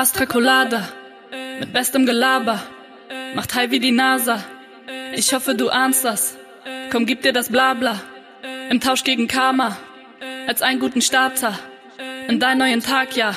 Astra Colada mit bestem Gelaber macht high wie die NASA. Ich hoffe, du ahnst das. Komm, gib dir das Blabla im Tausch gegen Karma als einen guten Starter in deinen neuen Tag, ja.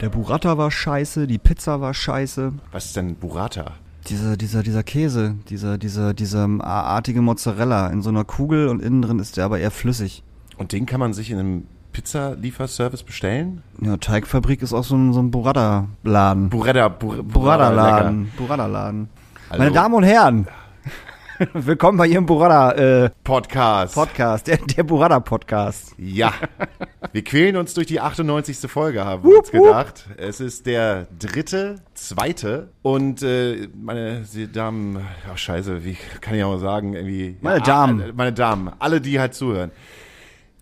Der Burrata war scheiße, die Pizza war scheiße. Was ist denn Burrata? Dieser, dieser, dieser Käse, dieser, dieser, dieser artige Mozzarella in so einer Kugel und innen drin ist der aber eher flüssig. Und den kann man sich in einem Pizzalieferservice bestellen? Ja, Teigfabrik ist auch so ein, so ein Burrata-Laden. Burrata, Bur Burrata-Laden. Burrata-Laden. Meine Damen und Herren, willkommen bei Ihrem Burrata äh, Podcast. Der, der Burrata Podcast. Ja. Wir quälen uns durch die 98. Folge, haben wir uns gedacht. Es ist der dritte, zweite und äh, meine Damen, ach scheiße, wie kann ich auch sagen, irgendwie. Meine ja, Damen. Meine Damen, alle, die halt zuhören.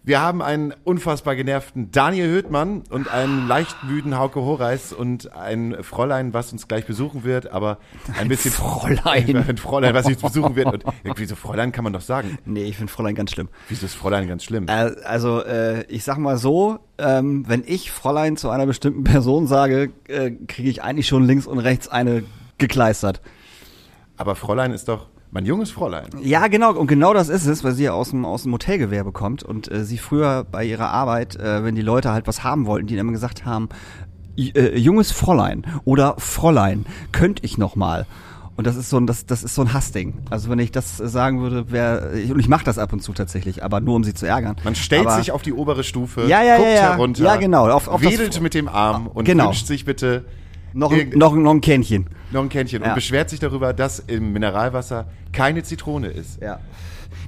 Wir haben einen unfassbar genervten Daniel Höhtmann und einen leicht müden Hauke Horeis und ein Fräulein, was uns gleich besuchen wird, aber ein, Ein bisschen Fräulein. ein Fräulein, was uns besuchen wird. Und irgendwie so Fräulein kann man doch sagen. Nee, ich finde Fräulein ganz schlimm. Wieso ist Fräulein ganz schlimm? Äh, also, äh, ich sag mal so, ähm, wenn ich Fräulein zu einer bestimmten Person sage, äh, kriege ich eigentlich schon links und rechts eine gekleistert. Aber Fräulein ist doch mein junges Fräulein. Ja, genau, und genau das ist es, weil sie ja aus dem, aus dem Hotelgewerbe kommt und äh, sie früher bei ihrer Arbeit, äh, wenn die Leute halt was haben wollten, die dann immer gesagt haben, "J- äh, junges Fräulein oder Fräulein, könnte ich noch mal. Und das ist so ein, das, das ist so ein Hassding. Also wenn ich das sagen würde, wäre, und ich mache das ab und zu tatsächlich, aber nur um sie zu ärgern. Man stellt aber, sich auf die obere Stufe, Ja, ja, guckt ja, ja. herunter, Ja, genau, auf- auf wedelt mit dem Arm und Genau. wünscht sich bitte noch, ein- noch, noch ein Kännchen. noch ein Kännchen Ja. und beschwert sich darüber, dass im Mineralwasser keine Zitrone ist. Ja.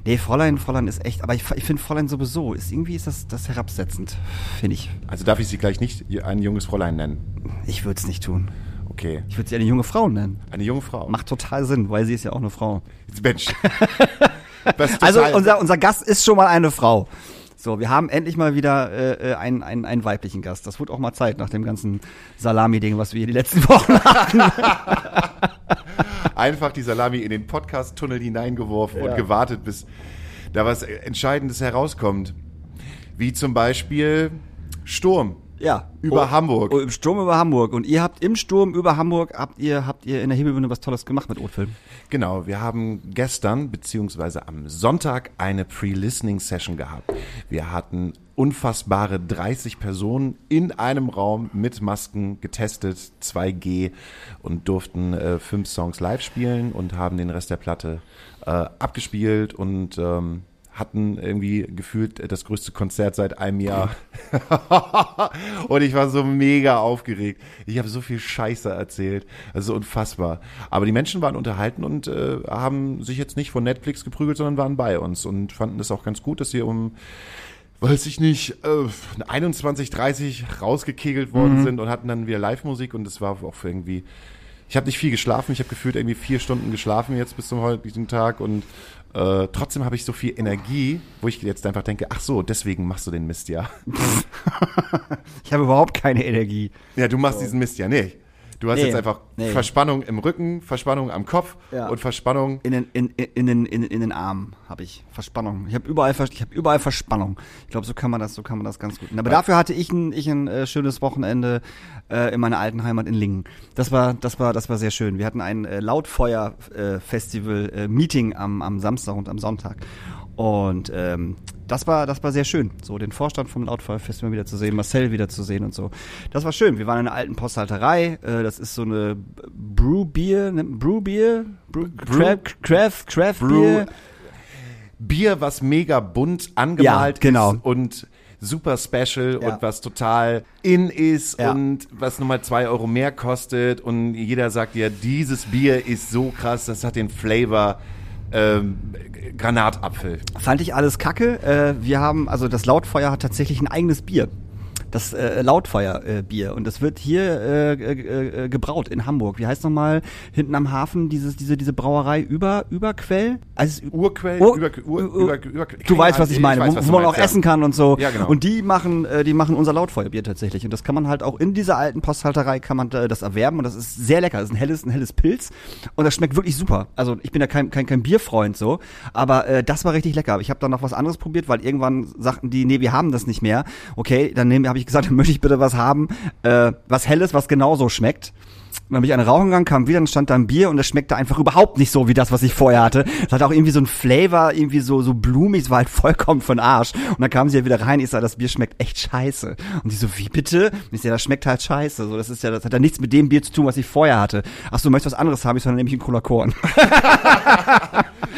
Nee, Fräulein, Fräulein ist echt, aber ich, ich finde Fräulein sowieso, ist irgendwie ist das, das herabsetzend, finde ich. Also darf ich sie gleich nicht ein junges Fräulein nennen. Ich würde es nicht tun. Okay. Ich würde sie eine junge Frau nennen. Eine junge Frau. Macht total Sinn, weil sie ist ja auch eine Frau. Mensch. Also unser, unser Gast ist schon mal eine Frau. So, wir haben endlich mal wieder äh, äh, einen, einen, einen weiblichen Gast. Das wird auch mal Zeit nach dem ganzen Salami-Ding, was wir hier die letzten Wochen hatten. einfach die Salami in den Podcast-Tunnel hineingeworfen und gewartet, bis da was Entscheidendes herauskommt. Wie zum Beispiel Sturm. Ja. Über Oh, Hamburg. Oh, Im Sturm über Hamburg. Und ihr habt im Sturm über Hamburg, habt ihr, habt ihr in der Hebelbühne was Tolles gemacht mit Otfilm. Genau, wir haben gestern beziehungsweise am Sonntag eine Pre-Listening-Session gehabt. Wir hatten unfassbare 30 Personen in einem Raum mit Masken getestet, 2G und durften äh, fünf Songs live spielen und haben den Rest der Platte äh, abgespielt und ähm, hatten irgendwie gefühlt das größte Konzert seit einem Jahr. und ich war so mega aufgeregt. Ich habe so viel Scheiße erzählt. Also unfassbar. Aber die Menschen waren unterhalten und äh, haben sich jetzt nicht von Netflix geprügelt, sondern waren bei uns und fanden es auch ganz gut, dass sie um weiß ich nicht, äh, 21, 30 rausgekegelt worden sind und hatten dann wieder Live-Musik und es war auch irgendwie, ich habe nicht viel geschlafen, ich habe gefühlt irgendwie vier Stunden geschlafen jetzt bis zum heutigen Tag und äh, trotzdem habe ich so viel Energie, wo ich jetzt einfach denke, ach so, deswegen machst du den Mist ja. Ich habe überhaupt keine Energie. Ja, du machst diesen Mist ja nicht. Du hast Nee, jetzt einfach nee. Verspannung im Rücken, Verspannung am Kopf Ja. und Verspannung. In den, in, in, in, den, in, in den Armen habe ich Verspannung. Ich habe überall, ich hab überall Verspannung. Ich glaube, so kann man das, so kann man das ganz gut. Aber dafür hatte ich ein, ich ein äh, schönes Wochenende äh, in meiner alten Heimat in Lingen. Das war, das war, das war sehr schön. Wir hatten ein äh, Lautfeuer-Festival äh, Meeting am, am Samstag und am Sonntag. Und ähm, das war, das war sehr schön, so den Vorstand vom Lautfeuer-Festival wieder zu sehen, Marcel wieder zu sehen und so. Das war schön. Wir waren in einer alten Posthalterei. Äh, das ist so eine Brewbier, ne? Brewbier, Brew, Craft, Craft, Craft Brew- Beer. Bier, was mega bunt angemalt Ja, genau. ist und super special Ja. und was total in ist Ja. und was nochmal zwei Euro mehr kostet und jeder sagt dir, dieses Bier ist so krass, das hat den Flavor ähm, Granatapfel. Fand ich alles kacke. Äh, wir haben, also das Lautfeuer hat tatsächlich ein eigenes Bier. Das äh, Lautfeuer-Bier. und das wird hier äh, äh, äh, gebraut in Hamburg. Wie heißt nochmal hinten am Hafen dieses, diese, diese Brauerei über, Überquell? Also, Urquell, Ur- über, Ur, Ur- über, über, Du weißt, was ich meine, weiß, wo, wo man auch ja. essen kann und so. Ja, genau. Und die machen, äh, die machen unser Lautfeuerbier tatsächlich. Und das kann man halt auch in dieser alten Posthalterei kann man äh, das erwerben und das ist sehr lecker. Das ist ein helles, ein helles Pilz und das schmeckt wirklich super. Also ich bin ja kein, kein, kein Bierfreund so, aber äh, das war richtig lecker. Ich habe dann noch was anderes probiert, weil irgendwann sagten die, nee, wir haben das nicht mehr. Okay, dann habe ich ich gesagt, dann möchte ich bitte was haben, äh, was Helles, was genauso schmeckt. Und dann bin ich eine rauchen gegangen, kam wieder, dann stand da ein Bier und das schmeckte einfach überhaupt nicht so wie das, was ich vorher hatte. Es hatte auch irgendwie so ein Flavor, irgendwie so, so blumig, es war halt vollkommen von Arsch. Und dann kam sie ja wieder rein, ich sag, das Bier schmeckt echt scheiße. Und die so, wie bitte? Und ich sag, das schmeckt halt scheiße. So, das ist ja, das hat ja nichts mit dem Bier zu tun, was ich vorher hatte. Ach so, möchtest du was anderes haben? Ich soll nämlich einen Cola Korn.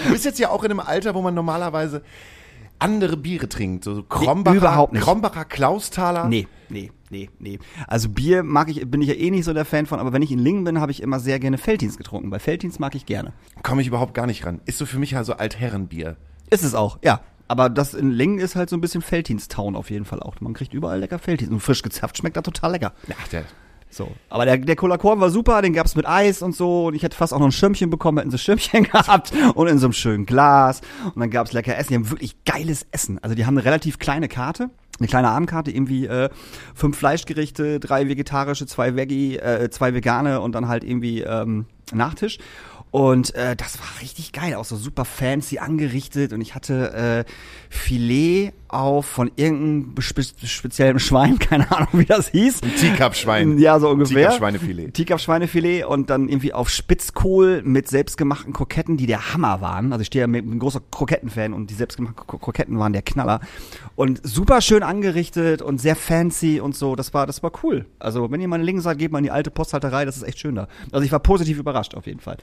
Du bist jetzt ja auch in einem Alter, wo man normalerweise andere Biere trinkt. So Krombacher, überhaupt nicht. Krombacher Klaustaler. Nee, nee, nee, nee. Also Bier mag ich, bin ich ja eh nicht so der Fan von, aber wenn ich in Lingen bin, habe ich immer sehr gerne Felddienst getrunken, weil Felddienst mag ich gerne. Komme ich überhaupt gar nicht ran. Ist so für mich also Altherrenbier. Ist es auch, ja. Aber das in Lingen ist halt so ein bisschen Felddienst-Town auf jeden Fall auch. Man kriegt überall lecker Felddienst. Und frisch gezapft schmeckt da total lecker. Ja, der, So. Aber der, der Cola Korn war super, den gab's mit Eis und so. Und ich hätte fast auch noch ein Schirmchen bekommen, hätten sie Schirmchen gehabt und in so einem schönen Glas. Und dann gab's lecker Essen. Die haben wirklich geiles Essen. Also die haben eine relativ kleine Karte. Eine kleine Abendkarte, irgendwie äh, fünf Fleischgerichte, drei vegetarische, zwei Veggie, äh, zwei vegane und dann halt irgendwie ähm, Nachtisch. Und äh, das war richtig geil, auch so super fancy angerichtet. Und ich hatte äh, Filet auf von irgendeinem spe speziellen Schwein, keine Ahnung, wie das hieß. Teacup-Schwein. Ja, so ungefähr. Teacup-Schweinefilet. Teacup-Schweinefilet und dann irgendwie auf Spitzkohl mit selbstgemachten Kroketten, die der Hammer waren. Also ich stehe ja mit, bin ein großer Krokettenfan und die selbstgemachten Kro- Kroketten waren der Knaller. Und super schön angerichtet und sehr fancy und so. Das war, das war cool. Also wenn ihr mal in Lingen seid, geht mal in die alte Posthalterei, das ist echt schön da. Also ich war positiv überrascht auf jeden Fall.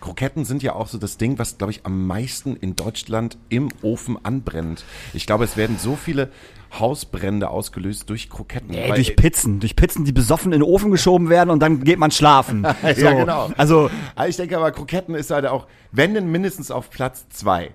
Kroketten sind ja auch so das Ding, was, glaube ich, am meisten in Deutschland im Ofen anbrennt. Ich glaube, es werden so viele Hausbrände ausgelöst durch Kroketten. Ey, weil- durch Pizzen, durch Pizzen, die besoffen in den Ofen geschoben werden und dann geht man schlafen. So. Ja, genau. Also, Aber ich denke aber, Kroketten ist halt auch, wenn denn mindestens auf Platz zwei.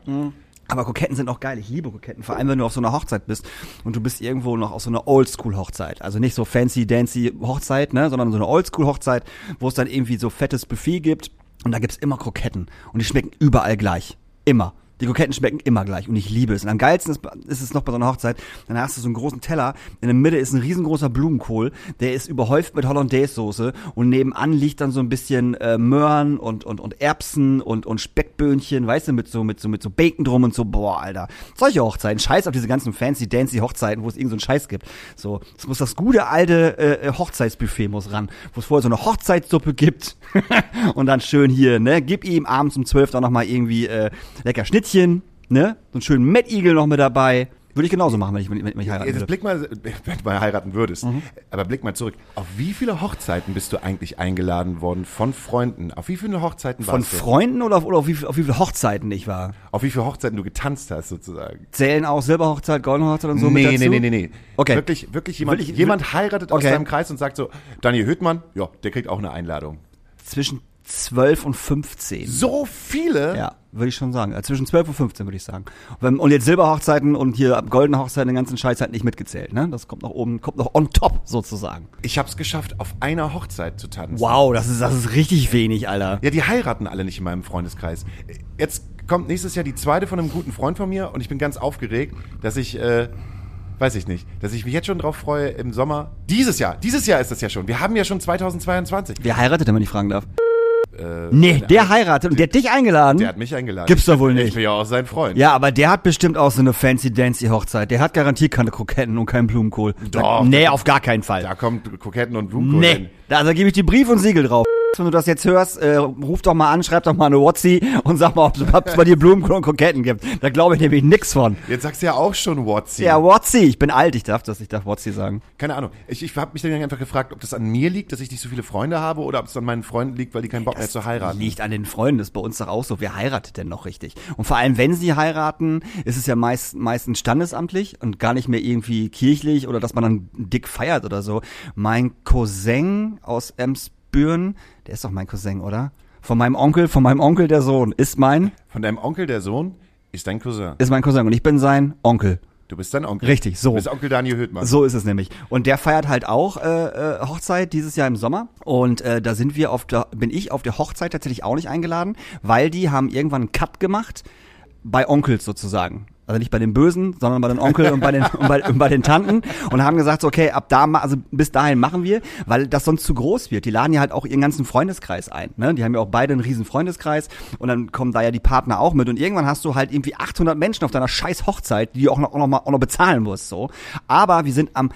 aber Kroketten sind auch geil. Ich liebe Kroketten. Vor allem, wenn du auf so einer Hochzeit bist und du bist irgendwo noch auf so einer Oldschool-Hochzeit. Also nicht so fancy, dancy Hochzeit, ne, sondern so eine Oldschool-Hochzeit, wo es dann irgendwie so fettes Buffet gibt. Und da gibt's immer Kroketten. Und die schmecken überall gleich. Immer. Die Kroketten schmecken immer gleich und ich liebe es. Und am geilsten ist, ist es noch bei so einer Hochzeit, dann hast du so einen großen Teller, in der Mitte ist ein riesengroßer Blumenkohl, der ist überhäuft mit Hollandaise-Soße und nebenan liegt dann so ein bisschen äh, Möhren und, und, und Erbsen und, und Speckböhnchen, weißt du, mit so, mit so, mit so Bacon drum und so, boah, Alter. Solche Hochzeiten, scheiß auf diese ganzen fancy, dancy Hochzeiten, wo es irgend so einen Scheiß gibt. So, es muss das gute alte äh, Hochzeitsbuffet muss ran, wo es vorher so eine Hochzeitssuppe gibt und dann schön hier, ne, gib ihm abends um zwölf dann nochmal irgendwie äh, lecker Schnittchen, ne, so einen schönen Mettigel noch mit dabei. Würde ich genauso machen, wenn ich, wenn ich, ich heiraten Jetzt würde. blick mal, wenn du mal heiraten würdest, Mhm. aber blick mal zurück. Auf wie viele Hochzeiten bist du eigentlich eingeladen worden von Freunden? Auf wie viele Hochzeiten Von warst du? Freunden oder auf, oder auf, wie, auf wie viele Hochzeiten ich war? Auf wie viele Hochzeiten du getanzt hast, sozusagen? Zählen auch Silberhochzeit, Goldene Hochzeit und so mit dazu? nee, nee, nee, nee. Okay. Wirklich, wirklich jemand, Wirklich- jemand heiratet aus Okay. deinem Kreis und sagt so, Daniel Hüttmann, ja, der kriegt auch eine Einladung. Zwischen 12 und 15. So viele? Ja, würde ich schon sagen. Also zwischen 12 und 15 würde ich sagen. Und, jetzt Silberhochzeiten und hier goldene Hochzeiten, den ganzen Scheiß halt nicht mitgezählt, ne? Das kommt noch oben, kommt noch on top sozusagen. Ich hab's geschafft, auf einer Hochzeit zu tanzen. Wow, das ist, das ist richtig wenig, Alter. Ja, die heiraten alle nicht in meinem Freundeskreis. Jetzt kommt nächstes Jahr die zweite von einem guten Freund von mir und ich bin ganz aufgeregt, dass ich, äh, weiß ich nicht, dass ich mich jetzt schon drauf freue im Sommer. Dieses Jahr, dieses Jahr ist das ja schon. Wir haben ja schon 2022. Wer heiratet, wenn man ich fragen darf? Nee, der heiratet und der hat dich eingeladen. Äh, Der hat mich eingeladen. Gibt's doch wohl nicht. Ich bin ja auch sein Freund. Ja, aber der hat bestimmt auch so eine fancy-dancy Hochzeit. Der hat garantiert keine Kroketten und keinen Blumenkohl. Doch. Nee, auf gar keinen Fall. Da kommt Kroketten und Blumenkohl Nee, hin. da also gebe ich dir Brief und Siegel drauf. Wenn du das jetzt hörst, äh, ruf doch mal an, schreib doch mal eine Whatsi und sag mal, ob es bei dir Blumenkohl und Kroketten gibt. Da glaube ich nämlich nix von. Jetzt sagst du ja auch schon Whatsi. Ja, Whatsi, ich bin alt, ich darf das, ich darf Whatsi sagen. Keine Ahnung. Ich, ich habe mich dann einfach gefragt, ob das an mir liegt, dass ich nicht so viele Freunde habe oder ob es an meinen Freunden liegt, weil die keinen Bock mehr zu heiraten. Liegt an den Freunden, das ist bei uns doch auch so. Wer heiratet denn noch richtig? Und vor allem, wenn sie heiraten, ist es ja meist, meistens standesamtlich und gar nicht mehr irgendwie kirchlich oder dass man dann dick feiert oder so. Mein Cousin aus Emsbüren, der ist doch mein Cousin, oder? Von meinem Onkel, von meinem Onkel der Sohn, ist mein, Von deinem Onkel, der Sohn, ist dein Cousin. ist mein Cousin und ich bin sein Onkel. Du bist dein Onkel. Richtig, so. Du bist Onkel Daniel Hüttmann. So ist es nämlich. Und der feiert halt auch äh, äh, Hochzeit dieses Jahr im Sommer. Und äh, da sind wir auf der, bin ich auf der Hochzeit tatsächlich auch nicht eingeladen, weil die haben irgendwann einen Cut gemacht bei Onkels sozusagen. Also nicht bei den Bösen, sondern bei den Onkel und bei den und bei, und bei den Tanten und haben gesagt, so, okay, ab da, also bis dahin machen wir, weil das sonst zu groß wird. Die laden ja halt auch ihren ganzen Freundeskreis ein. Ne? Die haben ja auch beide einen riesen Freundeskreis und dann kommen da ja die Partner auch mit und irgendwann hast du halt irgendwie 800 Menschen auf deiner scheiß Hochzeit, die du auch noch, auch noch, mal, auch noch bezahlen musst. So. Aber wir sind am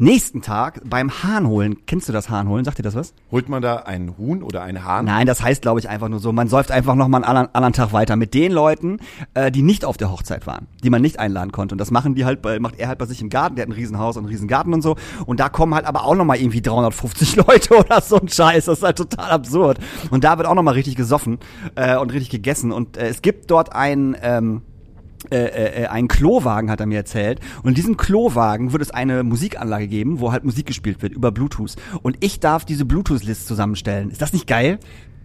Nächsten Tag beim Hahn holen. Kennst du das Hahn holen? Sagt dir das was? Holt man da einen Huhn oder einen Hahn? Nein, das heißt, glaube ich, einfach nur so, man säuft einfach noch mal einen anderen, anderen Tag weiter mit den Leuten, äh, die nicht auf der Hochzeit waren, die man nicht einladen konnte. Und das machen die halt, bei, macht er halt bei sich im Garten, der hat ein Riesenhaus und einen Riesengarten und so. Und da kommen halt aber auch noch mal irgendwie 350 Leute oder so ein Scheiß. Das ist halt total absurd. Und da wird auch noch mal richtig gesoffen äh, und richtig gegessen. Und äh, es gibt dort ein... Ähm, äh, äh, einen Klowagen, hat er mir erzählt. Und in diesem Klowagen wird es eine Musikanlage geben, wo halt Musik gespielt wird über Bluetooth. Und ich darf diese Bluetooth-List zusammenstellen. Ist das nicht geil?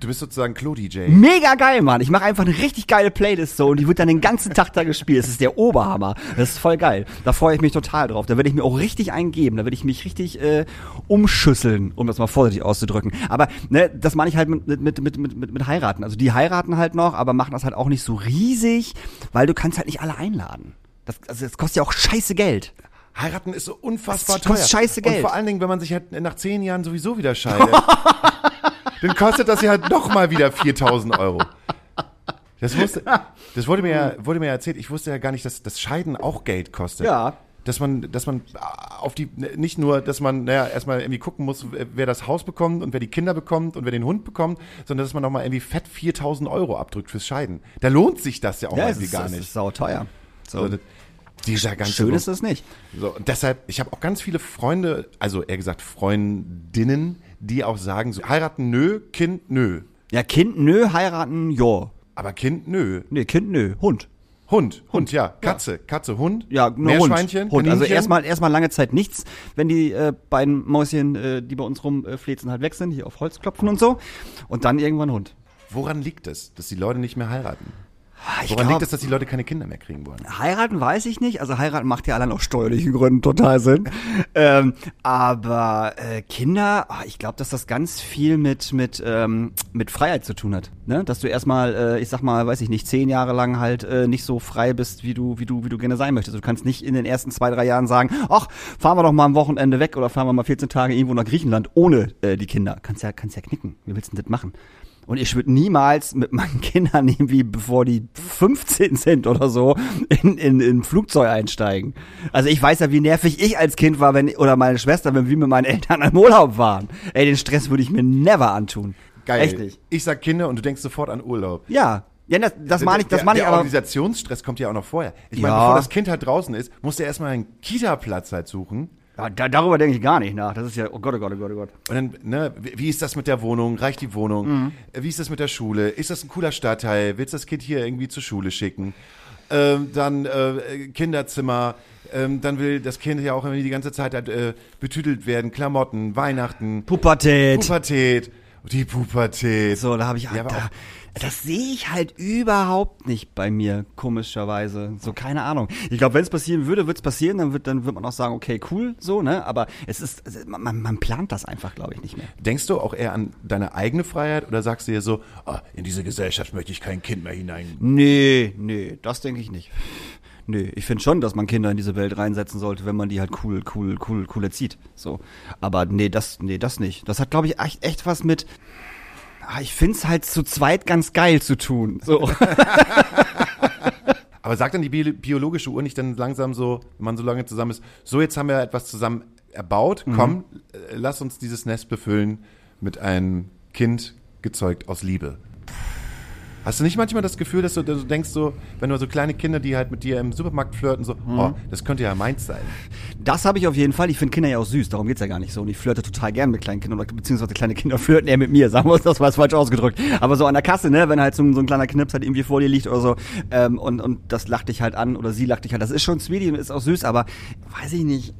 Du bist sozusagen Klo-DJ. Mega geil, Mann. Ich mache einfach eine richtig geile Playlist so und die wird dann den ganzen Tag da gespielt. Das ist der Oberhammer. Das ist voll geil. Da freue ich mich total drauf. Da werde ich mir auch richtig eingeben. Da werde ich mich richtig äh, umschüsseln, um das mal vorsichtig auszudrücken. Aber ne, das meine ich halt mit, mit, mit, mit, mit, mit heiraten. Also die heiraten halt noch, aber machen das halt auch nicht so riesig, weil du kannst halt nicht alle einladen. Das, also das kostet ja auch scheiße Geld. Heiraten ist so unfassbar Das kostet teuer. scheiße Geld. Und vor allen Dingen, wenn man sich halt nach zehn Jahren sowieso wieder scheidet, dann kostet das ja halt noch mal wieder 4000 Euro. Das, wusste, das wurde mir, ja, wurde mir erzählt. Ich wusste ja gar nicht, dass das Scheiden auch Geld kostet. Ja. Dass man, dass man auf die, nicht nur, dass man, naja, erstmal irgendwie gucken muss, wer das Haus bekommt und wer die Kinder bekommt und wer den Hund bekommt, sondern dass man nochmal irgendwie fett 4000 Euro abdrückt fürs Scheiden. Da lohnt sich das ja auch Ja, irgendwie ist, gar nicht. ist sauteuer. So. So, das- dieser ganze Schön ist das nicht. So, und deshalb, ich habe auch ganz viele Freunde, also eher gesagt Freundinnen, die auch sagen, so, heiraten nö, Kind nö. Ja, Kind nö, heiraten jo. Aber Kind nö. Nee, Kind nö, Hund. Hund, Hund, ja. Katze, Katze, Hund. Ja, nur Hund. Meerschweinchen, Hund. Also erstmal erstmal lange Zeit nichts, wenn die äh, beiden Mäuschen, äh, die bei uns rumflezen, halt weg sind, hier auf Holz klopfen und so. Und dann irgendwann Hund. Woran liegt es, dass die Leute nicht mehr heiraten? Ah, Ich Woran glaub, liegt es, dass die Leute keine Kinder mehr kriegen wollen? Heiraten weiß ich nicht. Also heiraten macht ja allein aus steuerlichen Gründen total Sinn. ähm, aber äh, Kinder, ah, ich glaube, dass das ganz viel mit mit ähm, mit Freiheit zu tun hat. Ne? Dass du erstmal, äh, ich sag mal, weiß ich nicht, zehn Jahre lang halt äh, nicht so frei bist, wie du wie du wie du gerne sein möchtest. Du kannst nicht in den ersten zwei drei Jahren sagen, ach, fahren wir doch mal am Wochenende weg oder fahren wir mal 14 Tage irgendwo nach Griechenland ohne äh, die Kinder. Kannst ja kannst ja knicken. Wie willst du denn das machen? Und ich würde niemals mit meinen Kindern irgendwie, bevor die 15 sind oder so, in, in, in ein Flugzeug einsteigen. Also ich weiß ja, wie nervig ich als Kind war, wenn, oder meine Schwester, wenn wir mit meinen Eltern im Urlaub waren. Ey, den Stress würde ich mir never antun. Geil. Echt nicht. Ich sag Kinder und du denkst sofort an Urlaub. Ja. Ja, das, das meine ich, das der, meine ich der aber. Organisationsstress kommt ja auch noch vorher. Ich meine, Ja. bevor das Kind halt draußen ist, musst du erstmal einen Kita-Platz halt suchen. Ja, da, darüber denke ich gar nicht nach. Das ist ja, oh Gott, oh Gott, oh Gott, oh Gott. Und dann, ne, wie ist das mit der Wohnung? Reicht die Wohnung? Mhm. Äh, Wie ist das mit der Schule? Ist das ein cooler Stadtteil? Willst du das Kind hier irgendwie zur Schule schicken? Ähm, dann äh, Kinderzimmer. Ähm, dann will das Kind ja auch irgendwie die ganze Zeit äh, betütelt werden. Klamotten, Weihnachten, Pubertät. Pubertät. Die Pubertät. So, da habe ich, Ja, da, das sehe ich halt überhaupt nicht bei mir, komischerweise. So, keine Ahnung. Ich glaube, wenn es passieren würde, wird es passieren, dann wird, dann wird man auch sagen, okay, cool, so, ne? Aber es ist, man, man- plant das einfach, glaube ich, nicht mehr. Denkst du auch eher an deine eigene Freiheit oder sagst du dir so, ah, in diese Gesellschaft möchte ich kein Kind mehr hinein? Nee, nee, das denke ich nicht. Nee, ich finde schon, dass man Kinder in diese Welt reinsetzen sollte, wenn man die halt cool, cool, cool, cool erzieht. So. Aber nee, das, nee, das nicht. Das hat, glaube ich, echt, echt was mit. Ah, ich find's halt zu zweit ganz geil zu tun. So. Aber sagt dann die bi biologische Uhr nicht dann langsam so, wenn man so lange zusammen ist, so jetzt haben wir etwas zusammen erbaut, Mhm. komm, äh, lass uns dieses Nest befüllen mit einem Kind gezeugt aus Liebe. Hast du nicht manchmal das Gefühl, dass du, dass du denkst so, wenn du so kleine Kinder, die halt mit dir im Supermarkt flirten, so, Mhm. oh, das könnte ja meins sein. Das habe ich auf jeden Fall. Ich finde Kinder ja auch süß, darum geht's ja gar nicht so. Und ich flirte total gern mit kleinen Kindern, oder beziehungsweise kleine Kinder flirten eher mit mir, sagen wir uns, das war jetzt falsch ausgedrückt. Aber so an der Kasse, ne, wenn halt so, ein- so ein kleiner Knips halt irgendwie vor dir liegt oder so, ähm, und, und das lacht dich halt an oder sie lacht dich halt, das ist schon sweetie und ist auch süß, aber weiß ich nicht.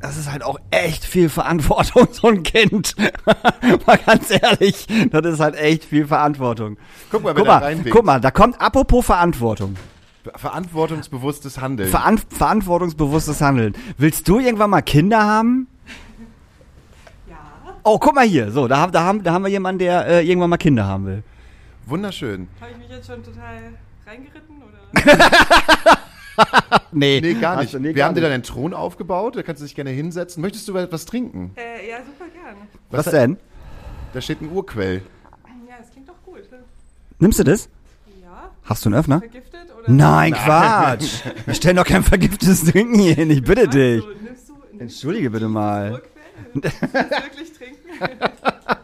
Das ist halt auch echt viel Verantwortung, so ein Kind. mal ganz ehrlich, das ist halt echt viel Verantwortung. Guck mal, guck da mal, guck mal, da kommt apropos Verantwortung. Verantwortungsbewusstes Handeln. Veran verantwortungsbewusstes Handeln. Willst du irgendwann mal Kinder haben? Ja. Oh, guck mal hier. So, da, haben- da, haben, da haben wir jemanden, der äh, irgendwann mal Kinder haben will. Wunderschön. Habe ich mich jetzt schon total reingeritten? Oder? Nee, Nee, gar nicht. du- nee, Wir gar haben dir nicht. dann einen Thron aufgebaut, da kannst du dich gerne hinsetzen. Möchtest du etwas trinken? äh, ja, super gern. Was denn? Da steht ein Urquell. Ja, das klingt doch gut. Ne? Nimmst du das? Ja. Hast du einen Öffner? Vergiftet? Oder Nein, Quatsch. Wir stellen doch kein vergiftetes Trinken hier hin, ich bitte dich. Also, nimmst du, Entschuldige bitte mal. Urquell? Willst du wirklich trinken?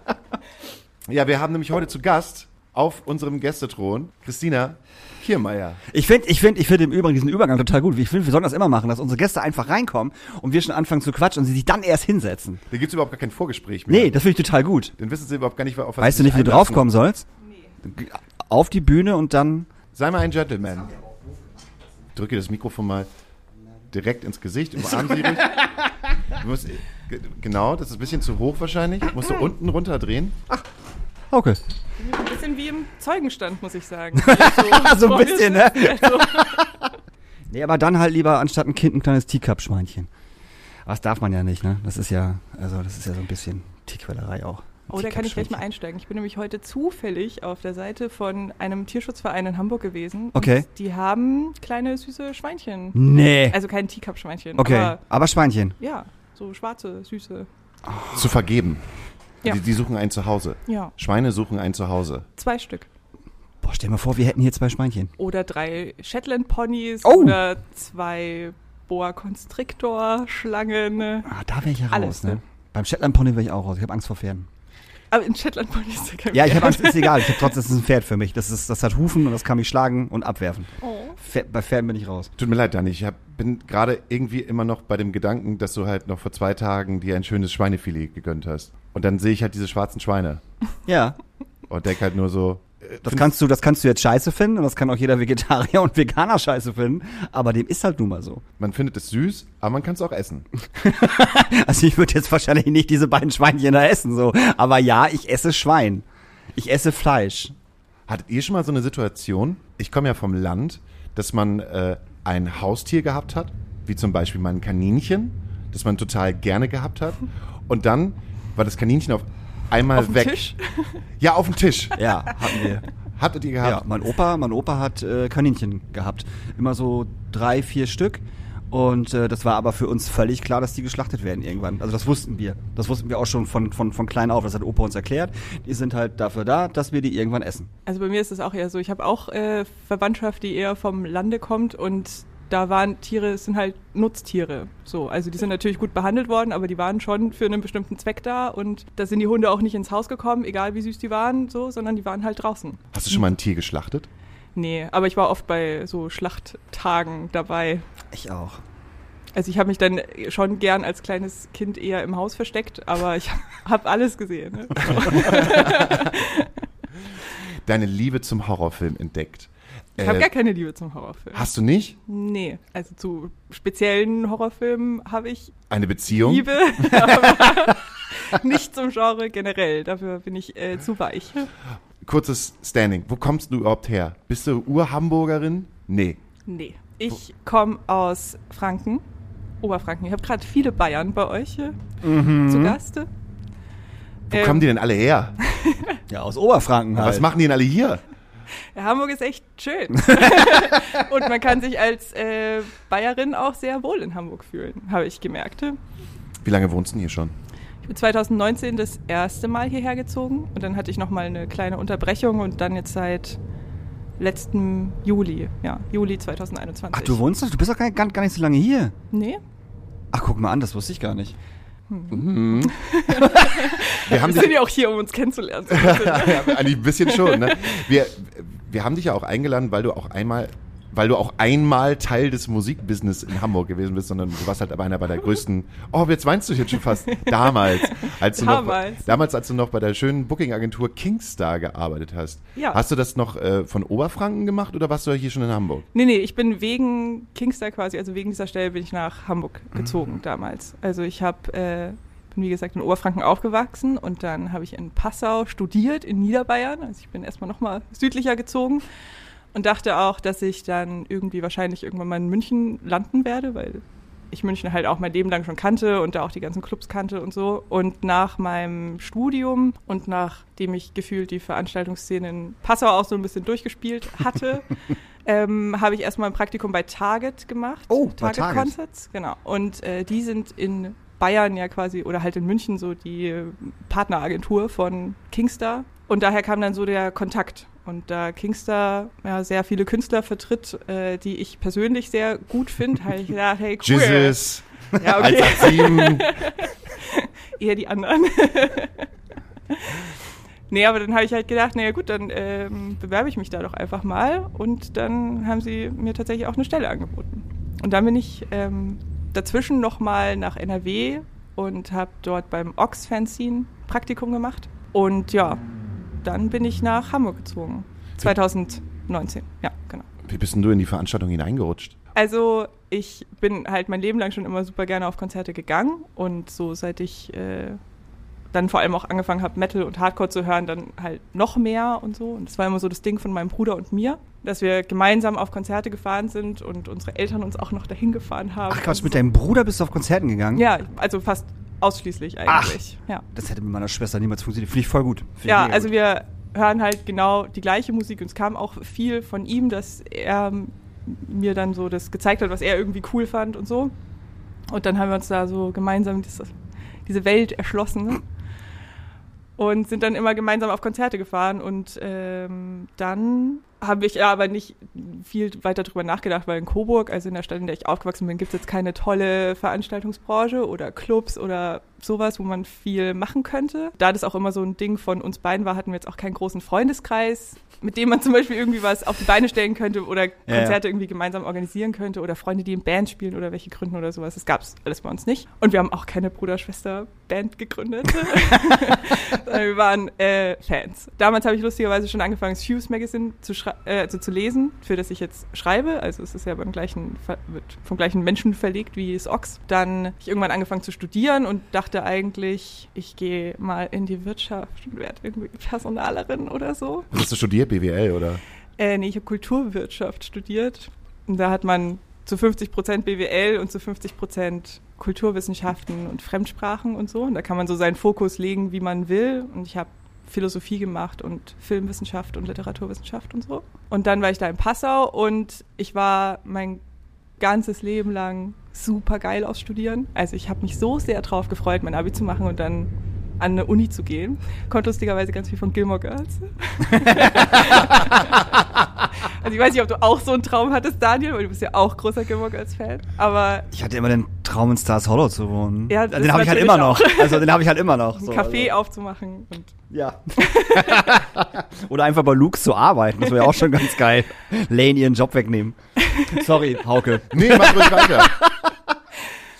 Ja, wir haben nämlich heute zu Gast auf unserem Gästethron Christina Kiermeier. Ich finde, ich finde, ich finde im Übrigen diesen Übergang total gut. Ich finde, wir sollen das immer machen, dass unsere Gäste einfach reinkommen und wir schon anfangen zu quatschen und sie sich dann erst hinsetzen. Da gibt's überhaupt gar kein Vorgespräch mehr. Nee, das finde ich total gut. Dann wissen sie überhaupt gar nicht, auf was Weißt du nicht, wie du draufkommen sollst? Nee. Auf die Bühne und dann. Sei mal ein Gentleman. Drücke das Mikrofon mal direkt ins Gesicht, umarm sie. Du musst, ge- genau, das ist ein bisschen zu hoch wahrscheinlich. Musst du unten runterdrehen. Okay. Ein bisschen wie im Zeugenstand, muss ich sagen. So ein bisschen, ne? Also, Nee, aber dann halt lieber anstatt ein Kind ein kleines Teacup-Schweinchen. Was darf man ja nicht, ne? Das ist ja, also das ist ja so ein bisschen Tierquälerei auch. oh, da kann ich gleich mal einsteigen. Ich bin nämlich heute zufällig auf der Seite von einem Tierschutzverein in Hamburg gewesen. Okay. Und die haben kleine süße Schweinchen. Nee. Also kein Teacup-Schweinchen. Okay, Aber aber Schweinchen. ja, so schwarze, süße. Zu vergeben. Ja. Die, die suchen ein Zuhause. Ja, Schweine suchen ein Zuhause. zwei Stück. Boah, stell mal vor, wir hätten hier zwei Schweinchen. Oder drei Shetland-Ponys Oh. oder zwei Boa Constrictor-Schlangen. Ah, da wäre ich ja raus, Alles, ne? ne? Beim Shetland Pony wäre ich auch raus. Ich habe Angst vor Pferden. Aber in Shetland-Ponys ist ja kein Ja, ich habe Pferd. Angst, ist egal. Ich habe trotzdem, das ist ein Pferd für mich. Das ist, das hat Hufen und das kann mich schlagen und abwerfen. Oh. Pferd, bei Pferden bin ich raus. Tut mir leid, Dani. Ich hab, bin gerade irgendwie immer noch bei dem Gedanken, dass du halt noch vor zwei Tagen dir ein schönes Schweinefilet gegönnt hast. Und dann sehe ich halt diese schwarzen Schweine. Ja, Und denk halt nur so. äh, das kannst du, das kannst du jetzt scheiße finden und das kann auch jeder Vegetarier und Veganer scheiße finden. Aber dem ist halt nun mal so. Man findet es süß, aber man kann es auch essen. Also ich würde jetzt wahrscheinlich nicht diese beiden Schweinchen da essen, so. Aber ja, ich esse Schwein. Ich esse Fleisch. Hattet ihr schon mal so eine Situation? Ich komme ja vom Land, dass man äh, ein Haustier gehabt hat, wie zum Beispiel mal ein Kaninchen, das man total gerne gehabt hat. Und dann war das Kaninchen auf einmal Auf weg. Tisch? Ja, auf dem Tisch. Ja, hatten wir. Hattet ihr Ja, gehabt? mein Opa, mein Opa hat äh, Kaninchen gehabt. Immer so drei, vier Stück. Und äh, das war aber für uns völlig klar, dass die geschlachtet werden irgendwann. Also das wussten wir. Das wussten wir auch schon von, von, von klein auf. Das hat Opa uns erklärt. Die sind halt dafür da, dass wir die irgendwann essen. Also bei mir ist es auch eher so, ich habe auch äh, Verwandtschaft, die eher vom Lande kommt und da waren Tiere, es sind halt Nutztiere. So, also die sind natürlich gut behandelt worden, aber die waren schon für einen bestimmten Zweck da und da sind die Hunde auch nicht ins Haus gekommen, egal wie süß die waren, so, sondern die waren halt draußen. Hast du schon mal ein Tier geschlachtet? Nee, aber ich war oft bei so Schlachttagen dabei. Ich auch. Also ich habe mich dann schon gern als kleines Kind eher im Haus versteckt, aber ich habe alles gesehen. Ne? Deine Liebe zum Horrorfilm entdeckt. Ich habe Äh, gar keine Liebe zum Horrorfilm. hast du nicht Nee, also zu speziellen Horrorfilmen habe ich eine Beziehung? Liebe, aber nicht zum Genre generell. Dafür bin ich äh, zu weich. Kurzes Standing. Wo kommst du überhaupt her? Bist du Ur-Hamburgerin? Nee. Nee. Ich komme aus Franken, Oberfranken. Ich habe gerade viele Bayern bei euch äh, zu Gast. Wo kommen die denn alle her? Ja, aus Oberfranken halt. Was machen die denn alle hier? Ja, Hamburg ist echt schön. Und man kann sich als äh, Bayerin auch sehr wohl in Hamburg fühlen, habe ich gemerkt. Wie lange wohnst du denn hier schon? Ich bin 2019 das erste Mal hierher gezogen und dann hatte ich nochmal eine kleine Unterbrechung und dann jetzt seit letztem Juli, ja, Juli 2021. Ach, du wohnst doch, du bist doch gar, gar, gar nicht so lange hier. Nee? Ach, guck mal an, das wusste ich gar nicht. Wir haben Wir sind ja auch hier, um uns kennenzulernen. ja, eigentlich ein bisschen schon. Ne? Wir, wir haben dich ja auch eingeladen, weil du auch einmal, weil du auch einmal Teil des Musikbusiness in Hamburg gewesen bist, sondern du warst halt aber einer bei der größten. Oh, jetzt weinst du jetzt schon fast. Damals, als du Damals. noch, damals, als du noch bei der schönen Booking-Agentur Kingstar gearbeitet hast. Ja. Hast du das noch äh, von Oberfranken gemacht oder warst du hier schon in Hamburg? Nee, nee, ich bin wegen Kingstar quasi, also wegen dieser Stelle bin ich nach Hamburg gezogen damals. Also ich habe, äh, bin wie gesagt in Oberfranken aufgewachsen und dann habe ich in Passau studiert, in Niederbayern. Also ich bin erstmal nochmal südlicher gezogen und dachte auch, dass ich dann irgendwie wahrscheinlich irgendwann mal in München landen werde, weil ich München halt auch mein Leben lang schon kannte und da auch die ganzen Clubs kannte und so. Und nach meinem Studium und nachdem ich gefühlt die Veranstaltungsszene in Passau auch so ein bisschen durchgespielt hatte, ähm, habe ich erstmal ein Praktikum bei Target gemacht. Oh, Target, Target. Concerts, genau. Und äh, die sind in Bayern ja quasi oder halt in München so die Partneragentur von Kingstar. Und daher kam dann so der Kontakt. Und da Kingstar ja, sehr viele Künstler vertritt, äh, die ich persönlich sehr gut finde, habe ich gedacht, hey cool. Jesus. Ja, okay. 187. eher die anderen. nee, aber dann habe ich halt gedacht, naja gut, dann ähm, bewerbe ich mich da doch einfach mal. Und dann haben sie mir tatsächlich auch eine Stelle angeboten. Und dann bin ich ähm, dazwischen nochmal nach NRW und habe dort beim Ox Fanzine Praktikum gemacht. Und ja, dann bin ich nach Hamburg gezogen. 2019, ja, genau. Wie bist denn du in die Veranstaltung hineingerutscht? Also ich bin halt mein Leben lang schon immer super gerne auf Konzerte gegangen und so seit ich äh, dann vor allem auch angefangen habe, Metal und Hardcore zu hören, dann halt noch mehr und so. Und das war immer so das Ding von meinem Bruder und mir, dass wir gemeinsam auf Konzerte gefahren sind und unsere Eltern uns auch noch dahin gefahren haben. Ach Quatsch, mit deinem Bruder bist du auf Konzerten gegangen? Ja, also fast ausschließlich eigentlich. Ja. Das hätte mit meiner Schwester niemals funktioniert. Finde ich voll gut. Finde ich Ja, also gut. wir hören halt genau die gleiche Musik und es kam auch viel von ihm, dass er mir dann so das gezeigt hat, was er irgendwie cool fand und so. Und dann haben wir uns da so gemeinsam diese, diese Welt erschlossen ne? Und sind dann immer gemeinsam auf Konzerte gefahren und ähm, dann habe ich ja aber nicht viel weiter drüber nachgedacht, weil in Coburg, also in der Stadt, in der ich aufgewachsen bin, gibt es jetzt keine tolle Veranstaltungsbranche oder Clubs oder sowas, wo man viel machen könnte. Da das auch immer so ein Ding von uns beiden war, hatten wir jetzt auch keinen großen Freundeskreis, mit dem man zum Beispiel irgendwie was auf die Beine stellen könnte oder Ja, ja. Konzerte irgendwie gemeinsam organisieren könnte oder Freunde, die in Band spielen oder welche gründen oder sowas. Das gab es alles bei uns nicht. Und wir haben auch keine Bruder-Schwester-Band gegründet. Wir waren äh, Fans. Damals habe ich lustigerweise schon angefangen, das Fuse Magazine zu, äh, also zu lesen, für das ich jetzt schreibe. Also es ist ja beim gleichen, wird vom gleichen Menschen verlegt wie das Ox. Dann habe ich irgendwann angefangen zu studieren und dachte eigentlich, ich gehe mal in die Wirtschaft und werde irgendwie Personalerin oder so. Hast du studiert, BWL oder? Äh, nee, ich habe Kulturwirtschaft studiert. Und da hat man zu 50 Prozent BWL und zu 50 Prozent Kulturwissenschaften und Fremdsprachen und so. Und da kann man so seinen Fokus legen, wie man will. Und ich habe Philosophie gemacht und Filmwissenschaft und Literaturwissenschaft und so. Und dann war ich da in Passau und ich war mein ganzes Leben lang super geil aufs Studieren. Also ich habe mich so sehr drauf gefreut, mein Abi zu machen und dann an eine Uni zu gehen. Konnte lustigerweise ganz viel von Gilmore Girls. also ich weiß nicht, ob du auch so einen Traum hattest, Daniel, weil du bist ja auch großer Gilmore Girls Fan. Aber Ich hatte immer den Traum, in Stars Hollow zu wohnen. Ja, das den habe ich halt immer noch. Also den habe ich halt immer noch. ein so, Café also. aufzumachen und Ja. Oder einfach bei Luke's zu arbeiten. Das wäre ja auch schon ganz geil. Lane ihren Job wegnehmen. Sorry, Hauke. Nee, mach ruhig weiter.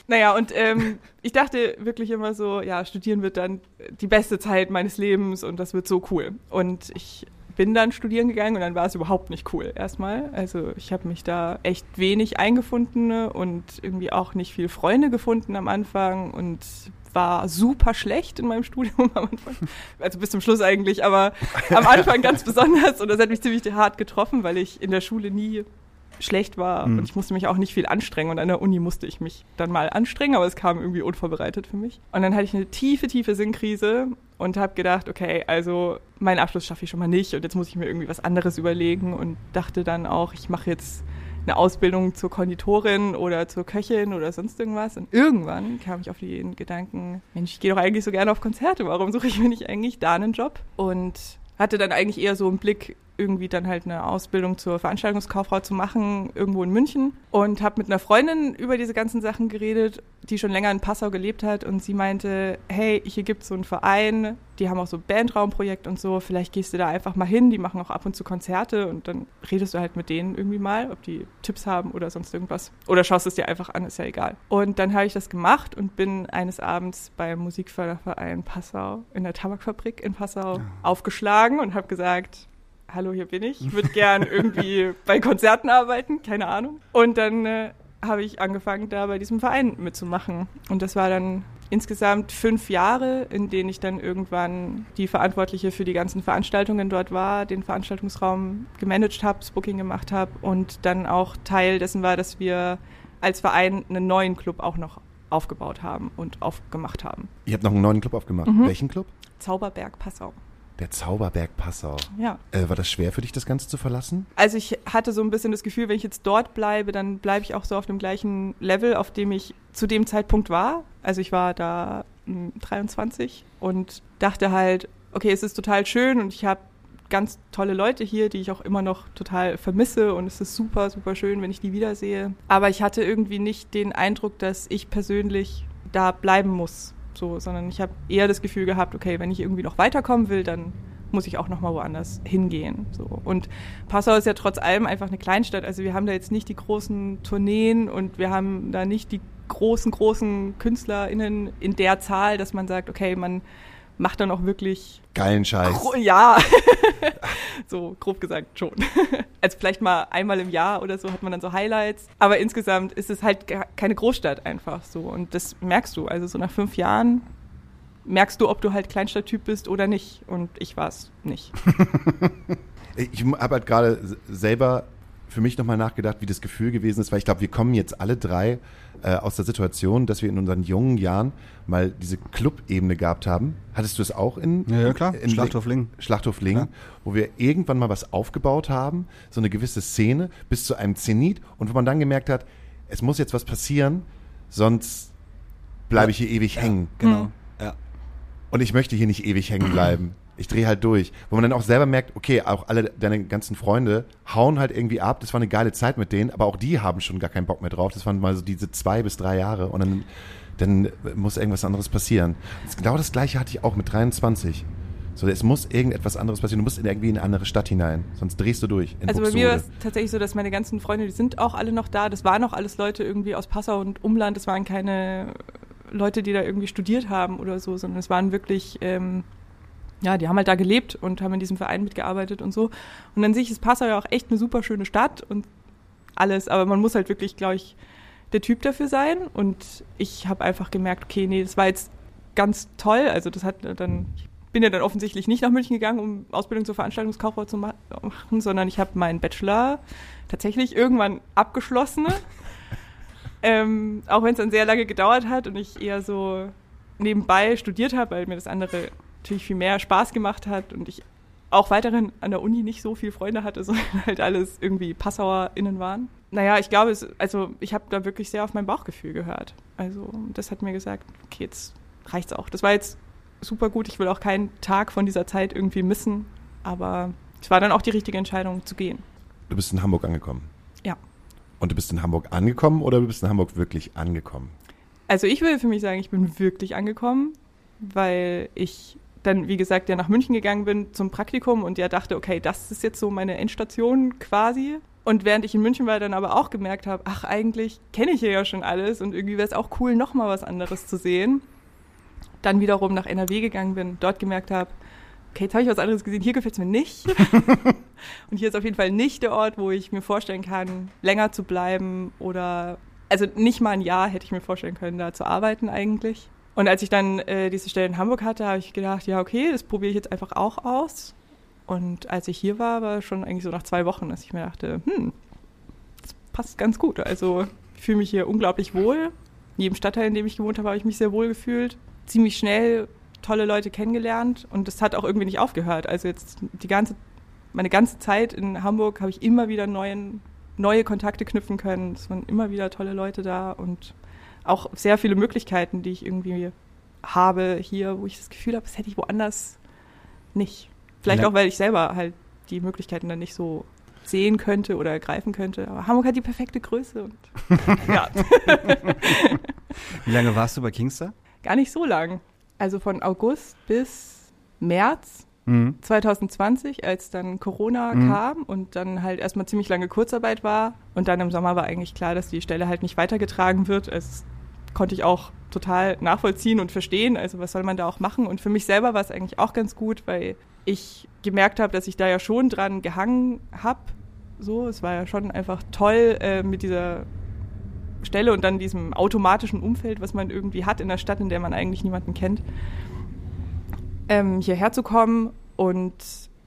Naja, und ähm, ich dachte wirklich immer so, ja, studieren wird dann die beste Zeit meines Lebens und das wird so cool. Und ich bin dann studieren gegangen und dann war es überhaupt nicht cool erstmal. Also ich habe mich da echt wenig eingefunden und irgendwie auch nicht viel Freunde gefunden am Anfang und war super schlecht in meinem Studium am Anfang. Also bis zum Schluss eigentlich, aber am Anfang ganz besonders und das hat mich ziemlich hart getroffen, weil ich in der Schule nie schlecht war Mhm. und ich musste mich auch nicht viel anstrengen und an der Uni musste ich mich dann mal anstrengen, aber es kam irgendwie unvorbereitet für mich. Und dann hatte ich eine tiefe, tiefe Sinnkrise und habe gedacht, okay, also meinen Abschluss schaffe ich schon mal nicht und jetzt muss ich mir irgendwie was anderes überlegen und dachte dann auch, ich mache jetzt eine Ausbildung zur Konditorin oder zur Köchin oder sonst irgendwas. Und irgendwann kam ich auf den Gedanken, Mensch, ich gehe doch eigentlich so gerne auf Konzerte, warum suche ich mir nicht eigentlich da einen Job? Und hatte dann eigentlich eher so einen Blick, irgendwie dann halt eine Ausbildung zur Veranstaltungskauffrau zu machen, irgendwo in München. Und habe mit einer Freundin über diese ganzen Sachen geredet, die schon länger in Passau gelebt hat. Und sie meinte, hey, hier gibt's so einen Verein, die haben auch so ein Bandraumprojekt und so, vielleicht gehst du da einfach mal hin, die machen auch ab und zu Konzerte und dann redest du halt mit denen irgendwie mal, ob die Tipps haben oder sonst irgendwas. Oder schaust es dir einfach an, ist ja egal. Und dann habe ich das gemacht und bin eines Abends beim Musikförderverein Passau in der Tabakfabrik in Passau aufgeschlagen und habe gesagt, hallo, hier bin ich. Ich würde gern irgendwie bei Konzerten arbeiten, keine Ahnung. Und dann äh, habe ich angefangen, da bei diesem Verein mitzumachen. Und das war dann insgesamt fünf Jahre, in denen ich dann irgendwann die Verantwortliche für die ganzen Veranstaltungen dort war, den Veranstaltungsraum gemanagt habe, das Booking gemacht habe und dann auch Teil dessen war, dass wir als Verein einen neuen Club auch noch aufgebaut haben und aufgemacht haben. Ihr habt noch einen neuen Club aufgemacht. Mhm. Welchen Club? Zauberberg Passau. Der Zauberberg Passau. Ja. Äh, war das schwer für dich, das Ganze zu verlassen? Also ich hatte so ein bisschen das Gefühl, wenn ich jetzt dort bleibe, dann bleibe ich auch so auf dem gleichen Level, auf dem ich zu dem Zeitpunkt war. Also ich war da mm, 23 und dachte halt, okay, es ist total schön und ich habe ganz tolle Leute hier, die ich auch immer noch total vermisse und es ist super, super schön, wenn ich die wiedersehe. Aber ich hatte irgendwie nicht den Eindruck, dass ich persönlich da bleiben muss, so, sondern ich habe eher das Gefühl gehabt, okay, wenn ich irgendwie noch weiterkommen will, dann muss ich auch noch mal woanders hingehen. So. Und Passau ist ja trotz allem einfach eine Kleinstadt. Also wir haben da jetzt nicht die großen Tourneen und wir haben da nicht die großen, großen KünstlerInnen in der Zahl, dass man sagt, okay, man macht dann auch wirklich Geilen Scheiß. Gro ja, so grob gesagt schon. also vielleicht mal einmal im Jahr oder so hat man dann so Highlights. Aber insgesamt ist es halt keine Großstadt einfach so. Und das merkst du. Also so nach fünf Jahren merkst du, ob du halt Kleinstadttyp bist oder nicht. Und ich war es nicht. ich habe halt gerade selber für mich nochmal nachgedacht, wie das Gefühl gewesen ist, weil ich glaube, wir kommen jetzt alle drei äh, aus der Situation, dass wir in unseren jungen Jahren mal diese Club-Ebene gehabt haben. Hattest du es auch in, ja, ja klar. in Schlachthof Lingen? Schlachthof Lingen, ja. wo wir irgendwann mal was aufgebaut haben, so eine gewisse Szene bis zu einem Zenit und wo man dann gemerkt hat, es muss jetzt was passieren, sonst bleibe ich hier ewig hängen. Genau. Mhm. Ja. Und ich möchte hier nicht ewig hängen bleiben. Ich drehe halt durch. Wo man dann auch selber merkt, okay, auch alle deine ganzen Freunde hauen halt irgendwie ab. Das war eine geile Zeit mit denen, aber auch die haben schon gar keinen Bock mehr drauf. Das waren mal so diese zwei bis drei Jahre und dann, dann muss irgendwas anderes passieren. Das, genau das gleiche hatte ich auch mit 23. So, es muss irgendetwas anderes passieren. Du musst in irgendwie in eine andere Stadt hinein, sonst drehst du durch. also bei mir war es tatsächlich so, dass meine ganzen Freunde, die sind auch alle noch da. Das waren auch alles Leute irgendwie aus Passau und Umland. Das waren keine Leute, die da irgendwie studiert haben oder so, sondern es waren wirklich ähm, ja, die haben halt da gelebt und haben in diesem Verein mitgearbeitet und so. Und an sich ist Passau ja auch echt eine super schöne Stadt und alles, aber man muss halt wirklich, glaube ich, der Typ dafür sein. Und ich habe einfach gemerkt, okay, nee, das war jetzt ganz toll. Also das hat dann, ich bin ja dann offensichtlich nicht nach München gegangen, um Ausbildung zur Veranstaltungskauffrau zu machen, sondern ich habe meinen Bachelor tatsächlich irgendwann abgeschlossen. ähm, auch wenn es dann sehr lange gedauert hat und ich eher so nebenbei studiert habe, weil mir das andere natürlich viel mehr Spaß gemacht hat und ich auch weiterhin an der Uni nicht so viele Freunde hatte, sondern halt alles irgendwie PassauerInnen waren. Naja, ich glaube, es, also ich habe da wirklich sehr auf mein Bauchgefühl gehört. Also das hat mir gesagt, okay, jetzt reicht's auch. Das war jetzt super gut. Ich will auch keinen Tag von dieser Zeit irgendwie missen, aber es war dann auch die richtige Entscheidung zu gehen. Du bist in Hamburg angekommen. Ja. Und du bist in Hamburg angekommen oder du bist in Hamburg wirklich angekommen? Also ich will für mich sagen, ich bin wirklich angekommen, weil ich dann, wie gesagt, ja nach München gegangen bin zum Praktikum und ja dachte, okay, das ist jetzt so meine Endstation quasi. Und während ich in München war, dann aber auch gemerkt habe, ach, eigentlich kenne ich hier ja schon alles und irgendwie wäre es auch cool, nochmal was anderes zu sehen. Dann wiederum nach NRW gegangen bin, dort gemerkt habe, okay, jetzt habe ich was anderes gesehen, hier gefällt es mir nicht. und hier ist auf jeden Fall nicht der Ort, wo ich mir vorstellen kann, länger zu bleiben oder, also nicht mal ein Jahr hätte ich mir vorstellen können, da zu arbeiten eigentlich. Und als ich dann äh, diese Stelle in Hamburg hatte, habe ich gedacht, ja, okay, das probiere ich jetzt einfach auch aus. Und als ich hier war, war schon eigentlich so nach zwei Wochen, dass ich mir dachte, hm, das passt ganz gut. Also ich fühle mich hier unglaublich wohl. In jedem Stadtteil, in dem ich gewohnt habe, habe ich mich sehr wohl gefühlt. Ziemlich schnell tolle Leute kennengelernt und das hat auch irgendwie nicht aufgehört. Also jetzt die ganze, meine ganze Zeit in Hamburg habe ich immer wieder neuen, neue Kontakte knüpfen können. Es waren immer wieder tolle Leute da und auch sehr viele Möglichkeiten, die ich irgendwie habe hier, wo ich das Gefühl habe, das hätte ich woanders nicht. Vielleicht ja. auch, weil ich selber halt die Möglichkeiten dann nicht so sehen könnte oder ergreifen könnte. Aber Hamburg hat die perfekte Größe und ja. Wie lange warst du bei Kingster? Gar nicht so lang. Also von August bis März mhm. 2020, als dann Corona mhm. kam und dann halt erstmal ziemlich lange Kurzarbeit war. Und dann im Sommer war eigentlich klar, dass die Stelle halt nicht weitergetragen wird. Es konnte ich auch total nachvollziehen und verstehen. Also was soll man da auch machen? Und für mich selber war es eigentlich auch ganz gut, weil ich gemerkt habe, dass ich da ja schon dran gehangen habe. So, es war ja schon einfach toll äh, mit dieser Stelle und dann diesem automatischen Umfeld, was man irgendwie hat in der Stadt, in der man eigentlich niemanden kennt, ähm, hierher zu kommen und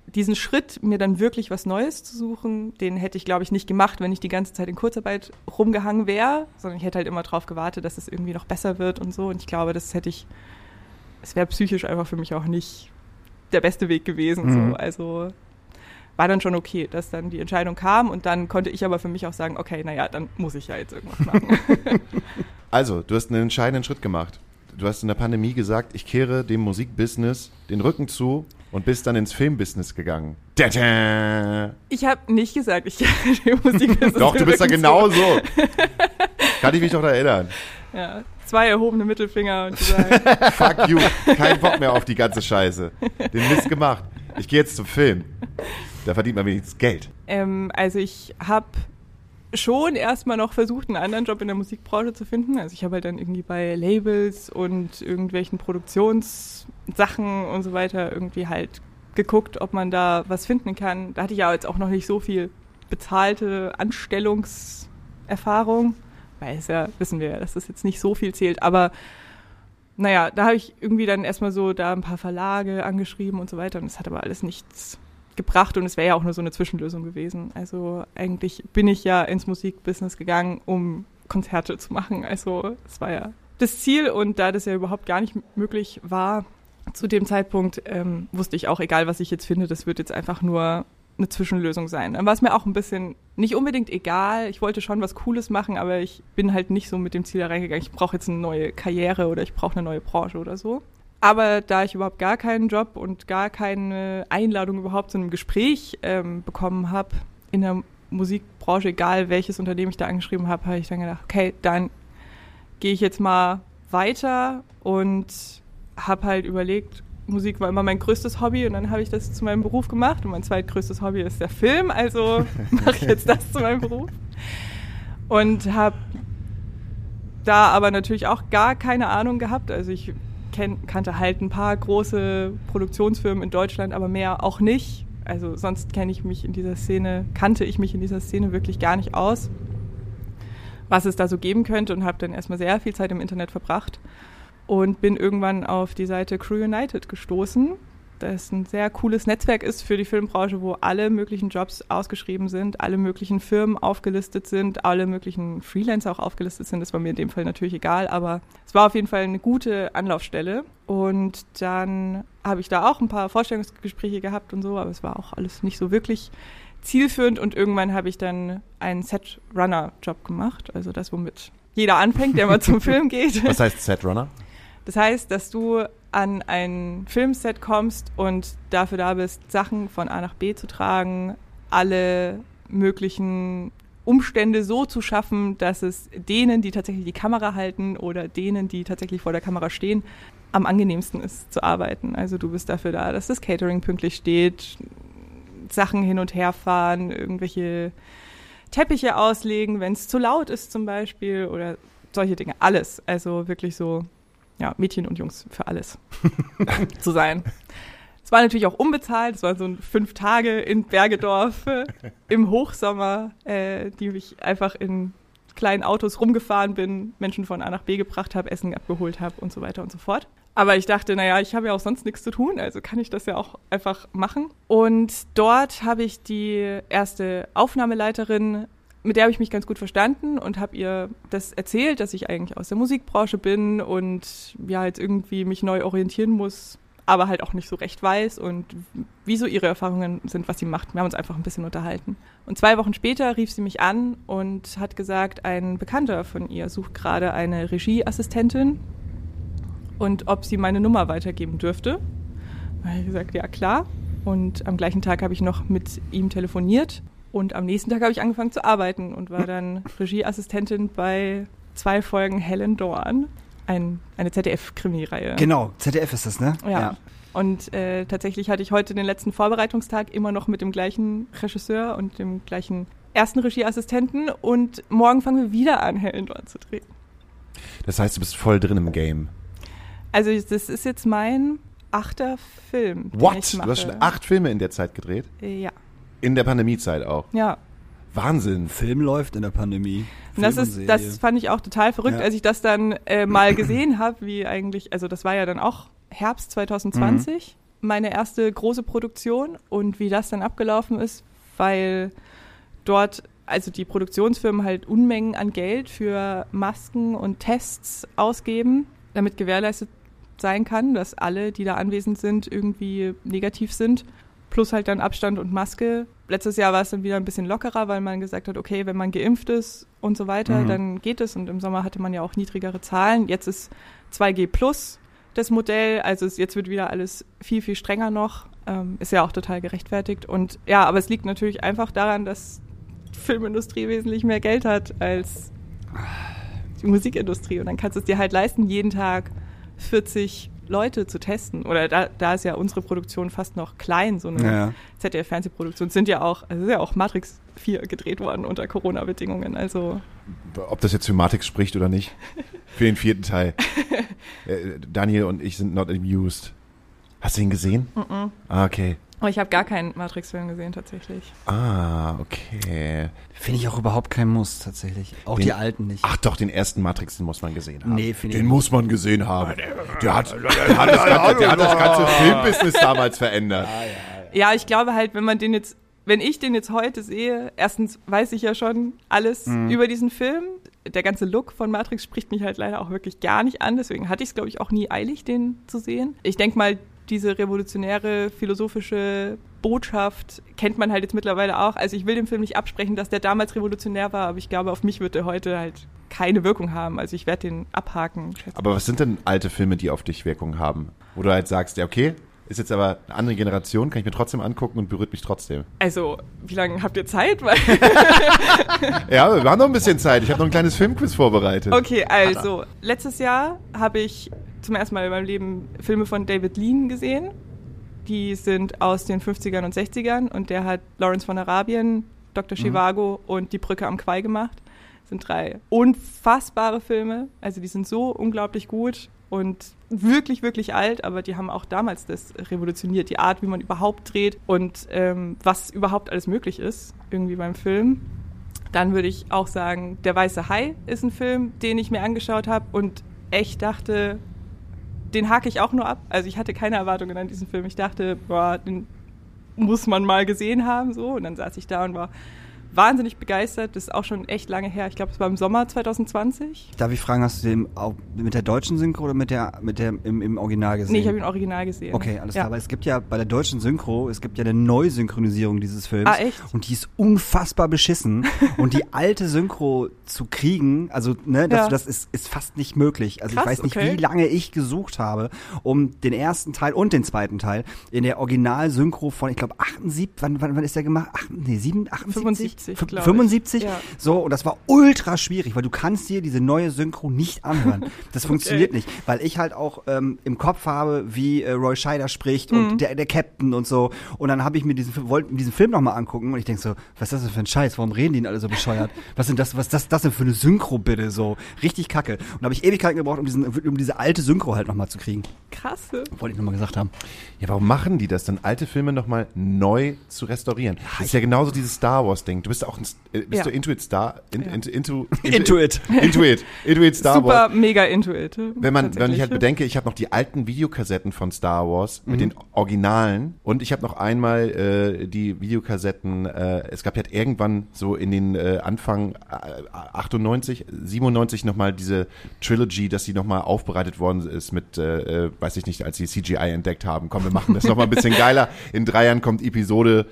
diesen Schritt, mir dann wirklich was Neues zu suchen, den hätte ich, glaube ich, nicht gemacht, wenn ich die ganze Zeit in Kurzarbeit rumgehangen wäre, sondern ich hätte halt immer darauf gewartet, dass es irgendwie noch besser wird und so. Und ich glaube, das hätte ich, es wäre psychisch einfach für mich auch nicht der beste Weg gewesen. Mhm. So. Also war dann schon okay, dass dann die Entscheidung kam und dann konnte ich aber für mich auch sagen, okay, naja, dann muss ich ja jetzt irgendwas machen. also, du hast einen entscheidenden Schritt gemacht. Du hast in der Pandemie gesagt, ich kehre dem Musikbusiness den Rücken zu und bist dann ins Filmbusiness gegangen. Ich habe nicht gesagt, ich die Musik ist Doch, du bist da genau so. Kann ich mich doch erinnern. Ja, zwei erhobene Mittelfinger und Fuck you. Kein Bock mehr auf die ganze Scheiße. Den Mist gemacht. Ich gehe jetzt zum Film. Da verdient man wenigstens Geld. ähm, also ich habe schon erstmal noch versucht, einen anderen Job in der Musikbranche zu finden. Also ich habe halt dann irgendwie bei Labels und irgendwelchen Produktionssachen und so weiter irgendwie halt geguckt, ob man da was finden kann. Da hatte ich ja jetzt auch noch nicht so viel bezahlte Anstellungserfahrung, weil es ja, wissen wir ja, dass das jetzt nicht so viel zählt, aber naja, da habe ich irgendwie dann erstmal so da ein paar Verlage angeschrieben und so weiter und es hat aber alles nichts gebracht und es wäre ja auch nur so eine Zwischenlösung gewesen. Also eigentlich bin ich ja ins Musikbusiness gegangen, um Konzerte zu machen. Also es war ja das Ziel und da das ja überhaupt gar nicht möglich war, zu dem Zeitpunkt ähm, wusste ich auch, egal was ich jetzt finde, das wird jetzt einfach nur eine Zwischenlösung sein. Dann war es mir auch ein bisschen nicht unbedingt egal. Ich wollte schon was Cooles machen, aber ich bin halt nicht so mit dem Ziel da reingegangen, ich brauche jetzt eine neue Karriere oder ich brauche eine neue Branche oder so. Aber da ich überhaupt gar keinen Job und gar keine Einladung überhaupt zu einem Gespräch ähm, bekommen habe in der Musikbranche, egal welches Unternehmen ich da angeschrieben habe, habe ich dann gedacht, okay, dann gehe ich jetzt mal weiter und habe halt überlegt, Musik war immer mein größtes Hobby und dann habe ich das zu meinem Beruf gemacht. Und mein zweitgrößtes Hobby ist der Film, also mache ich jetzt das zu meinem Beruf. Und habe da aber natürlich auch gar keine Ahnung gehabt, also ich kenn, kannte halt ein paar große Produktionsfirmen in Deutschland, aber mehr auch nicht. Also sonst kenne ich mich in dieser Szene, kannte ich mich in dieser Szene wirklich gar nicht aus, was es da so geben könnte und habe dann erstmal sehr viel Zeit im Internet verbracht und bin irgendwann auf die Seite Crew United gestoßen, das ein sehr cooles Netzwerk ist für die Filmbranche, wo alle möglichen Jobs ausgeschrieben sind, alle möglichen Firmen aufgelistet sind, alle möglichen Freelancer auch aufgelistet sind. Das war mir in dem Fall natürlich egal, aber es war auf jeden Fall eine gute Anlaufstelle. Und dann habe ich da auch ein paar Vorstellungsgespräche gehabt und so, aber es war auch alles nicht so wirklich zielführend. Und irgendwann habe ich dann einen Set-Runner-Job gemacht, also das, womit jeder anfängt, der mal zum Film geht. Was heißt Setrunner? Das heißt, dass du an ein Filmset kommst und dafür da bist, Sachen von A nach B zu tragen, alle möglichen Umstände so zu schaffen, dass es denen, die tatsächlich die Kamera halten oder denen, die tatsächlich vor der Kamera stehen, am angenehmsten ist zu arbeiten. Also du bist dafür da, dass das Catering pünktlich steht, Sachen hin und her fahren, irgendwelche Teppiche auslegen, wenn es zu laut ist zum Beispiel oder solche Dinge. Alles. Also wirklich so ja, Mädchen und Jungs für alles zu sein. Es war natürlich auch unbezahlt. Es waren so fünf Tage in Bergedorf äh, im Hochsommer, äh, die ich einfach in kleinen Autos rumgefahren bin, Menschen von A nach B gebracht habe, Essen abgeholt habe und so weiter und so fort. Aber ich dachte, naja, ich habe ja auch sonst nichts zu tun, also kann ich das ja auch einfach machen. Und dort habe ich die erste Aufnahmeleiterin mit der habe ich mich ganz gut verstanden und habe ihr das erzählt, dass ich eigentlich aus der Musikbranche bin und ja jetzt irgendwie mich neu orientieren muss, aber halt auch nicht so recht weiß und wieso ihre Erfahrungen sind, was sie macht. Wir haben uns einfach ein bisschen unterhalten. Und zwei Wochen später rief sie mich an und hat gesagt, ein Bekannter von ihr sucht gerade eine Regieassistentin und ob sie meine Nummer weitergeben dürfte. Da habe ich gesagt, ja klar. Und am gleichen Tag habe ich noch mit ihm telefoniert und am nächsten Tag habe ich angefangen zu arbeiten und war dann Regieassistentin bei zwei Folgen Helen Dorn, ein, eine ZDF-Krimireihe. Genau, ZDF ist das, ne? Ja. Und äh, tatsächlich hatte ich heute den letzten Vorbereitungstag immer noch mit dem gleichen Regisseur und dem gleichen ersten Regieassistenten und morgen fangen wir wieder an, Helen Dorn zu drehen. Das heißt, du bist voll drin im Game. Also das ist jetzt mein achter Film. den What? Du hast schon acht Filme in der Zeit gedreht? Äh, Ja. In der Pandemiezeit auch. Ja. Wahnsinn. Film läuft in der Pandemie. Das Film und ist, das fand ich auch total verrückt, Ja. als ich das dann äh, mal gesehen habe, wie eigentlich, also das war ja dann auch Herbst 2020, meine erste große Produktion und wie das dann abgelaufen ist, weil dort also die Produktionsfirmen halt Unmengen an Geld für Masken und Tests ausgeben, damit gewährleistet sein kann, dass alle, die da anwesend sind, irgendwie negativ sind. Plus halt dann Abstand und Maske. Letztes Jahr war es dann wieder ein bisschen lockerer, weil man gesagt hat, okay, wenn man geimpft ist und so weiter, Mhm. dann geht es. Und im Sommer hatte man ja auch niedrigere Zahlen. Jetzt ist 2G plus das Modell. Also es, jetzt wird wieder alles viel, viel strenger noch. Ähm, ist ja auch total gerechtfertigt. Und ja, aber es liegt natürlich einfach daran, dass die Filmindustrie wesentlich mehr Geld hat als die Musikindustrie. Und dann kannst du es dir halt leisten, jeden Tag 40 Leute zu testen. Oder da, da ist ja unsere Produktion fast noch klein, so eine Ja. ZDF-Fernsehproduktion. Sind ja auch, also ist ja auch Matrix 4 gedreht worden unter Corona-Bedingungen. Also Ob das jetzt für Matrix spricht oder nicht. Für den vierten Teil. Äh, Daniel und ich sind not amused. Hast du ihn gesehen? Ah, okay. Aber ich habe gar keinen Matrix-Film gesehen tatsächlich. Ah, okay. Finde ich auch überhaupt kein Muss, tatsächlich. Auch Den- die alten nicht. Ach doch, den ersten Matrix, den muss man gesehen haben. Nee, finde ich Den muss man gesehen haben. Der hat, der hat, das, ganze, der hat das ganze Filmbusiness damals verändert. Ja, ich glaube halt, wenn man den jetzt, wenn ich den jetzt heute sehe, erstens weiß ich ja schon alles Mhm. über diesen Film. Der ganze Look von Matrix spricht mich halt leider auch wirklich gar nicht an. Deswegen hatte ich es, glaube ich, auch nie eilig, den zu sehen. Ich denke mal, diese revolutionäre philosophische Botschaft kennt man halt jetzt mittlerweile auch. Also ich will dem Film nicht absprechen, dass der damals revolutionär war, aber ich glaube, auf mich wird der heute halt keine Wirkung haben. Also ich werde den abhaken. Aber was sind denn alte Filme, die auf dich Wirkung haben? Wo du halt sagst, ja, okay, ist jetzt aber eine andere Generation, kann ich mir trotzdem angucken und berührt mich trotzdem. Also, wie lange habt ihr Zeit? Ja, wir haben noch ein bisschen Zeit. Ich habe noch ein kleines Filmquiz vorbereitet. Okay, also, letztes Jahr habe ich zum ersten Mal in meinem Leben Filme von David Lean gesehen. Die sind aus den 50ern und 60ern und der hat Lawrence von Arabien, Dr. Chivago und Die Brücke am Quai gemacht. Das sind drei unfassbare Filme. Also die sind so unglaublich gut und wirklich, wirklich alt, aber die haben auch damals das revolutioniert, die Art, wie man überhaupt dreht und ähm, was überhaupt alles möglich ist, irgendwie beim Film. Dann würde ich auch sagen, Der Weiße Hai ist ein Film, den ich mir angeschaut habe und echt dachte, den hake ich auch nur ab. Also ich hatte keine Erwartungen an diesen Film. Ich dachte, boah, den muss man mal gesehen haben, so. Und dann saß ich da und war wahnsinnig begeistert. Das ist auch schon echt lange her. Ich glaube, es war im Sommer 2020. Darf ich fragen, hast du den auch mit der deutschen Synchro oder mit der, mit der im, im Original gesehen? Nee, ich habe ihn original gesehen. Okay, alles ja. klar. Aber es gibt ja bei der deutschen Synchro, es gibt ja eine Neusynchronisierung dieses Films. Ah, echt? Und die ist unfassbar beschissen. und die alte Synchro zu kriegen, also, ne, das, Ja. das ist, ist fast nicht möglich. Also Krass, ich weiß nicht, okay. wie lange ich gesucht habe, um den ersten Teil und den zweiten Teil in der Original-Synchro von, ich glaube, 78, wann, wann, wann ist der gemacht? Ach, nee, 7, 78? 75, Fün- glaub ich. 75? Ja. So, und das war ultra schwierig, weil du kannst dir diese neue Synchro nicht anhören. Das funktioniert nicht, weil ich halt auch ähm, im Kopf habe, wie äh, Roy Scheider spricht Mhm. und der, der Captain und so. Und dann habe ich mir diesen, Film- wollte mir diesen Film nochmal angucken und ich denk so, was ist das denn für ein Scheiß? Warum reden die denn alle so bescheuert? Was sind das, was ist das, das denn für eine Synchro bitte? So, richtig kacke. Und da habe ich Ewigkeiten gebraucht, um, diesen, um diese alte Synchro halt nochmal zu kriegen. Krass. Wollte ich nochmal gesagt haben. Ja, warum machen die das dann, alte Filme nochmal neu zu restaurieren? Das ist ja genauso dieses Star Wars-Ding. Du bist auch ein, äh, bist Ja. du Intuit Star, in, Ja. into, into, Intuit. Intuit, Intuit Star Super Wars. mega intuit. Wenn man, wenn ich halt bedenke, ich habe noch die alten Videokassetten von Star Wars Mhm. mit den Originalen und ich habe noch einmal äh, die Videokassetten, äh, es gab halt irgendwann so in den äh, Anfang äh, 98, 97 nochmal diese Trilogy, dass die nochmal aufbereitet worden ist mit, äh, äh, weiß ich nicht, als sie CGI entdeckt haben. Komm, wir machen das nochmal ein bisschen geiler. In drei Jahren kommt Episode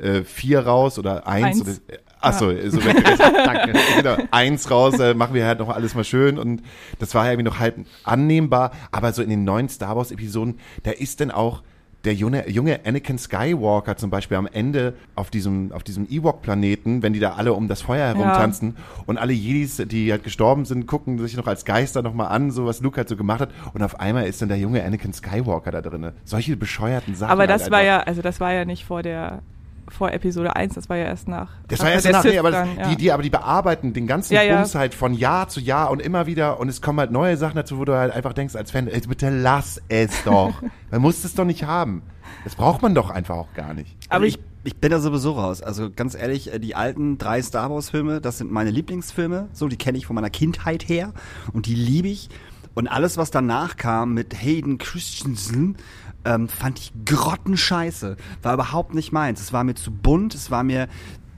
äh, 4 raus oder 1 Eins. oder Achso, so weg. Danke. Genau, eins raus, äh, machen wir halt noch alles mal schön und das war ja irgendwie noch halb annehmbar, aber so in den neuen Star Wars Episoden, da ist dann auch der junge, junge Anakin Skywalker zum Beispiel am Ende auf diesem, auf diesem Ewok-Planeten, wenn die da alle um das Feuer herumtanzen und alle Jedis, die halt gestorben sind, gucken sich noch als Geister nochmal an, so was Luke halt so gemacht hat und auf einmal ist dann der junge Anakin Skywalker da drinne. Solche bescheuerten Sachen. Aber das halt war einfach. ja, also das war ja nicht vor der vor Episode 1, das war ja erst nach. Das nach war erst Sith nee, aber das, dann, ja. die, die, aber die bearbeiten den ganzen Ja, ja. Bums halt von Jahr zu Jahr und immer wieder und es kommen halt neue Sachen dazu, wo du halt einfach denkst als Fan, ey, bitte lass es doch. man muss es doch nicht haben. Das braucht man doch einfach auch gar nicht. Aber ich, ich bin da sowieso raus. Also ganz ehrlich, äh, die alten drei Star Wars Filme, das sind meine Lieblingsfilme. So, die kenne ich von meiner Kindheit her und die liebe ich. Und alles, was danach kam mit Hayden Christensen, ähm, fand ich grottenscheiße. War überhaupt nicht meins. Es war mir zu bunt, es war mir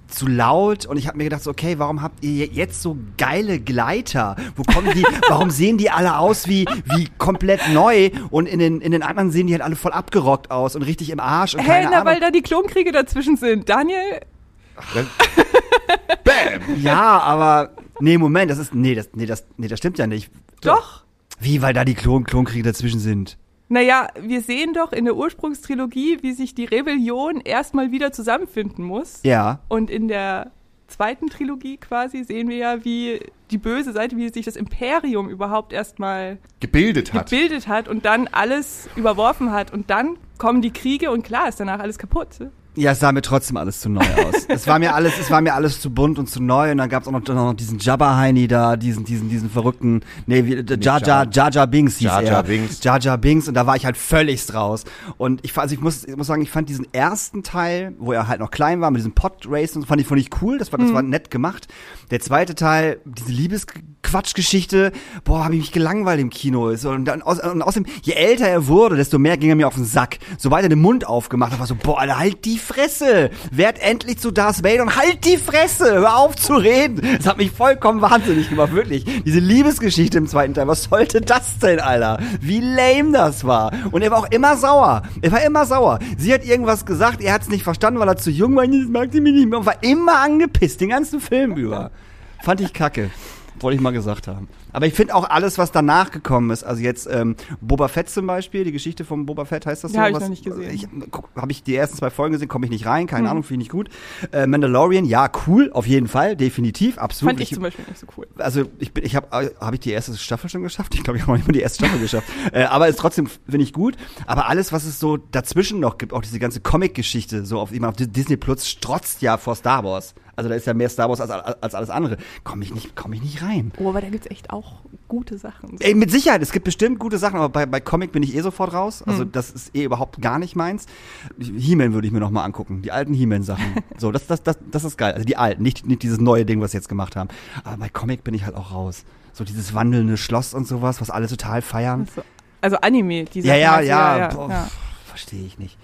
zu laut und ich habe mir gedacht, so, okay, warum habt ihr jetzt so geile Gleiter? Wo kommen die, warum sehen die alle aus wie, wie komplett neu und in den, in den anderen sehen die halt alle voll abgerockt aus und richtig im Arsch und Hä, keine na, Ahnung. weil da die Klonkriege dazwischen sind. Daniel, Bam! Ja, aber nee, Moment, das ist nee, das nee, das nee, das stimmt ja nicht. doch. Wie, weil da die Klon Klonkriege dazwischen sind. Naja, wir sehen doch in der Ursprungstrilogie, wie sich die Rebellion erstmal wieder zusammenfinden muss. Ja. Und in der zweiten Trilogie quasi sehen wir ja, wie die böse Seite, wie sich das Imperium überhaupt erstmal Gebildet hat. gebildet hat und dann alles überworfen hat. Und dann kommen die Kriege und klar ist danach alles kaputt. Ja, es sah mir trotzdem alles zu neu aus. es war mir alles, es war mir alles zu bunt und zu neu und dann gab's auch noch, noch diesen Jabba Heini da, diesen, diesen, diesen verrückten, nee, wie, äh, Jar Jar, Jar Jar Binks hieß Jar er. Binks. Binks und da war ich halt völligst raus. Und ich, also ich muss, ich muss sagen, ich fand diesen ersten Teil, wo er halt noch klein war, mit diesem Pod Race und so, fand ich, fand ich cool, das war, das war nett gemacht. Der zweite Teil, diese Liebesquatschgeschichte, boah, habe ich mich gelangweilt im Kino. Und, dann, aus, und außerdem, je älter er wurde, desto mehr ging er mir auf den Sack. Sobald er den Mund aufgemacht hat, war so, boah, Alter, halt die Fresse! Werd endlich zu Darth Vader und halt die Fresse! Hör auf zu reden! Das hat mich vollkommen wahnsinnig gemacht, wirklich. Diese Liebesgeschichte im zweiten Teil, was sollte das denn, Alter? Wie lame das war. Und er war auch immer sauer. Er war immer sauer. Sie hat irgendwas gesagt, er hat es nicht verstanden, weil er zu jung war, jetzt mag sie mich nicht mehr und war immer angepisst, den ganzen Film über. Fand ich kacke. Wollte ich mal gesagt haben. Aber ich finde auch alles, was danach gekommen ist, also jetzt ähm, Boba Fett zum Beispiel, die Geschichte von Boba Fett heißt das so? Ja, hab ich was- noch nicht gesehen. Ich, Habe ich die ersten zwei Folgen gesehen, komme ich nicht rein, keine Ahnung, finde ich nicht gut. Äh, Mandalorian, ja, cool, auf jeden Fall, definitiv, absolut. Fand ich zum Beispiel nicht so cool. also ich bin, ich habe, habe ich die erste Staffel schon geschafft? Ich glaube, ich habe noch nicht mal die erste Staffel geschafft. Äh, aber ist trotzdem finde ich gut. Aber alles, was es so dazwischen noch gibt, auch diese ganze Comic-Geschichte, so auf, ich meine, auf Disney Plus strotzt ja vor Star Wars. Also da ist ja mehr Star Wars als, als alles andere. Komme ich nicht, komme ich nicht rein. Oh, aber da gibt's echt auch gute Sachen. Ey, mit Sicherheit, es gibt bestimmt gute Sachen, aber bei, bei Comic bin ich eh sofort raus. Also Hm. das ist eh überhaupt gar nicht meins. He-Man würde ich mir noch mal angucken, die alten He-Man-Sachen. so, das, das, das, das ist geil. Also die alten, nicht, nicht dieses neue Ding, was sie jetzt gemacht haben. Aber bei Comic bin ich halt auch raus. So dieses wandelnde Schloss und sowas, was alle total feiern. So. Also Anime, die Ja, Sachen ja, ja. ja, Boah, ja. Verstehe ich nicht.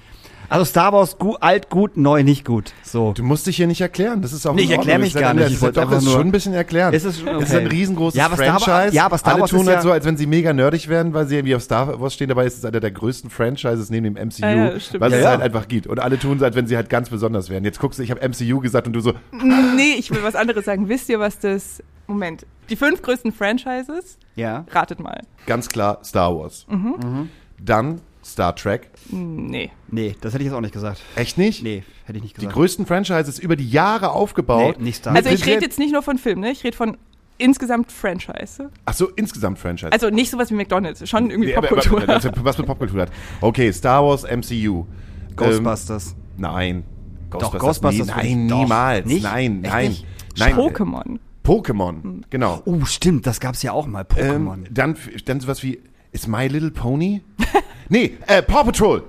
Also Star Wars, gu alt, gut, neu, nicht gut. So. Du musst dich hier nicht erklären. Das ist auch Nee, ich erklär Ordnung. mich gar nicht. Ich wollte doch einfach nur- schon ein bisschen erklären. Ist es schon- Es ist ein okay. riesengroßes Ja, aber Star Wars- Franchise. ja, aber Star Alle Wars tun ist halt ja- so, als wenn sie mega nerdig wären, weil sie irgendwie auf Star Wars stehen. Dabei ist es einer der größten Franchises neben dem MCU, Ja, was Ja, es ja. halt einfach gibt. Und alle tun so, als wenn sie halt ganz besonders wären. Jetzt guckst du, ich habe MCU gesagt und du so, Nee, ich will was anderes sagen. Wisst ihr, was das. Moment. Die fünf größten Franchises? Ja. Ratet mal. ganz klar Star Wars. Mhm. Dann Star Trek. Nee. Nee, das hätte ich jetzt auch nicht gesagt. Echt nicht? Nee, hätte ich nicht Die gesagt. größten Franchises über die Jahre aufgebaut. Nee, nicht Star Mit Also ich rede jetzt nicht nur von Filmen, ne? Ich rede von insgesamt Franchise. Ach so, insgesamt Franchise. Also nicht sowas wie McDonalds, schon irgendwie Nee, Popkultur. aber- also, was mit Popkultur hat. Okay, Star Wars, MCU. Ghostbusters. Ähm, nein. Doch, Ghostbusters Nee, nein, doch. niemals. Nicht? Nein, Echt nein. nicht? Nein. Pokémon. Pokémon, genau. Oh, stimmt, das gab's ja auch mal, Pokémon. Ähm, dann, dann sowas wie, ist My Little Pony? nee, äh, Paw Patrol.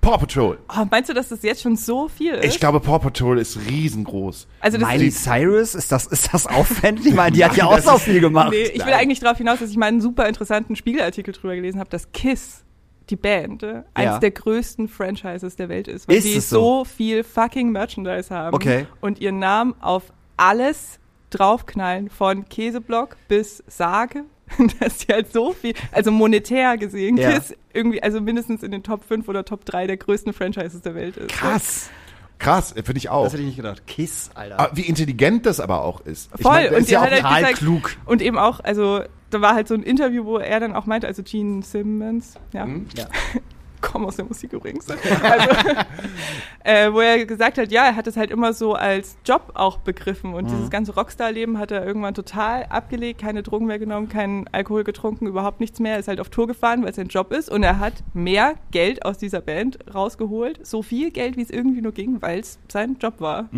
Paw Patrol. Oh, meinst du, dass das jetzt schon so viel ist? Ich glaube, Paw Patrol ist riesengroß. also das Miley Cyrus, ist das, ist das aufwendig? Ich meine, die hat ja auch so viel gemacht. Nee, ich will eigentlich darauf hinaus, dass ich mal einen super interessanten Spiegelartikel drüber gelesen habe, dass Kiss, die Band, äh, eines Ja. der größten Franchises der Welt ist, weil Ist sie es so? so? viel fucking Merchandise haben Okay. und ihren Namen auf alles draufknallen, von Käseblock bis Sage. Dass die halt so viel, also monetär gesehen, Ja. Kiss irgendwie, also mindestens in den Top 5 oder Top 3 der größten Franchises der Welt ist. Krass. Krass, äh, finde ich auch. Das hätte ich nicht gedacht. Kiss, Alter. Ah, Wie intelligent das aber auch ist. Ich Voll, meine, das und ist ja auch halt total gesagt, klug. Und eben auch, also da war halt so ein Interview, wo er dann auch meinte, also Gene Simmons, ja, Hm? Ja. komm aus der Musik übrigens, also, äh, wo er gesagt hat, ja, er hat es halt immer so als Job auch begriffen. Und dieses ganze Rockstar-Leben hat er irgendwann total abgelegt, keine Drogen mehr genommen, keinen Alkohol getrunken, überhaupt nichts mehr, ist halt auf Tour gefahren, weil es sein Job ist. Und er hat mehr Geld aus dieser Band rausgeholt, so viel Geld, wie es irgendwie nur ging, weil es sein Job war.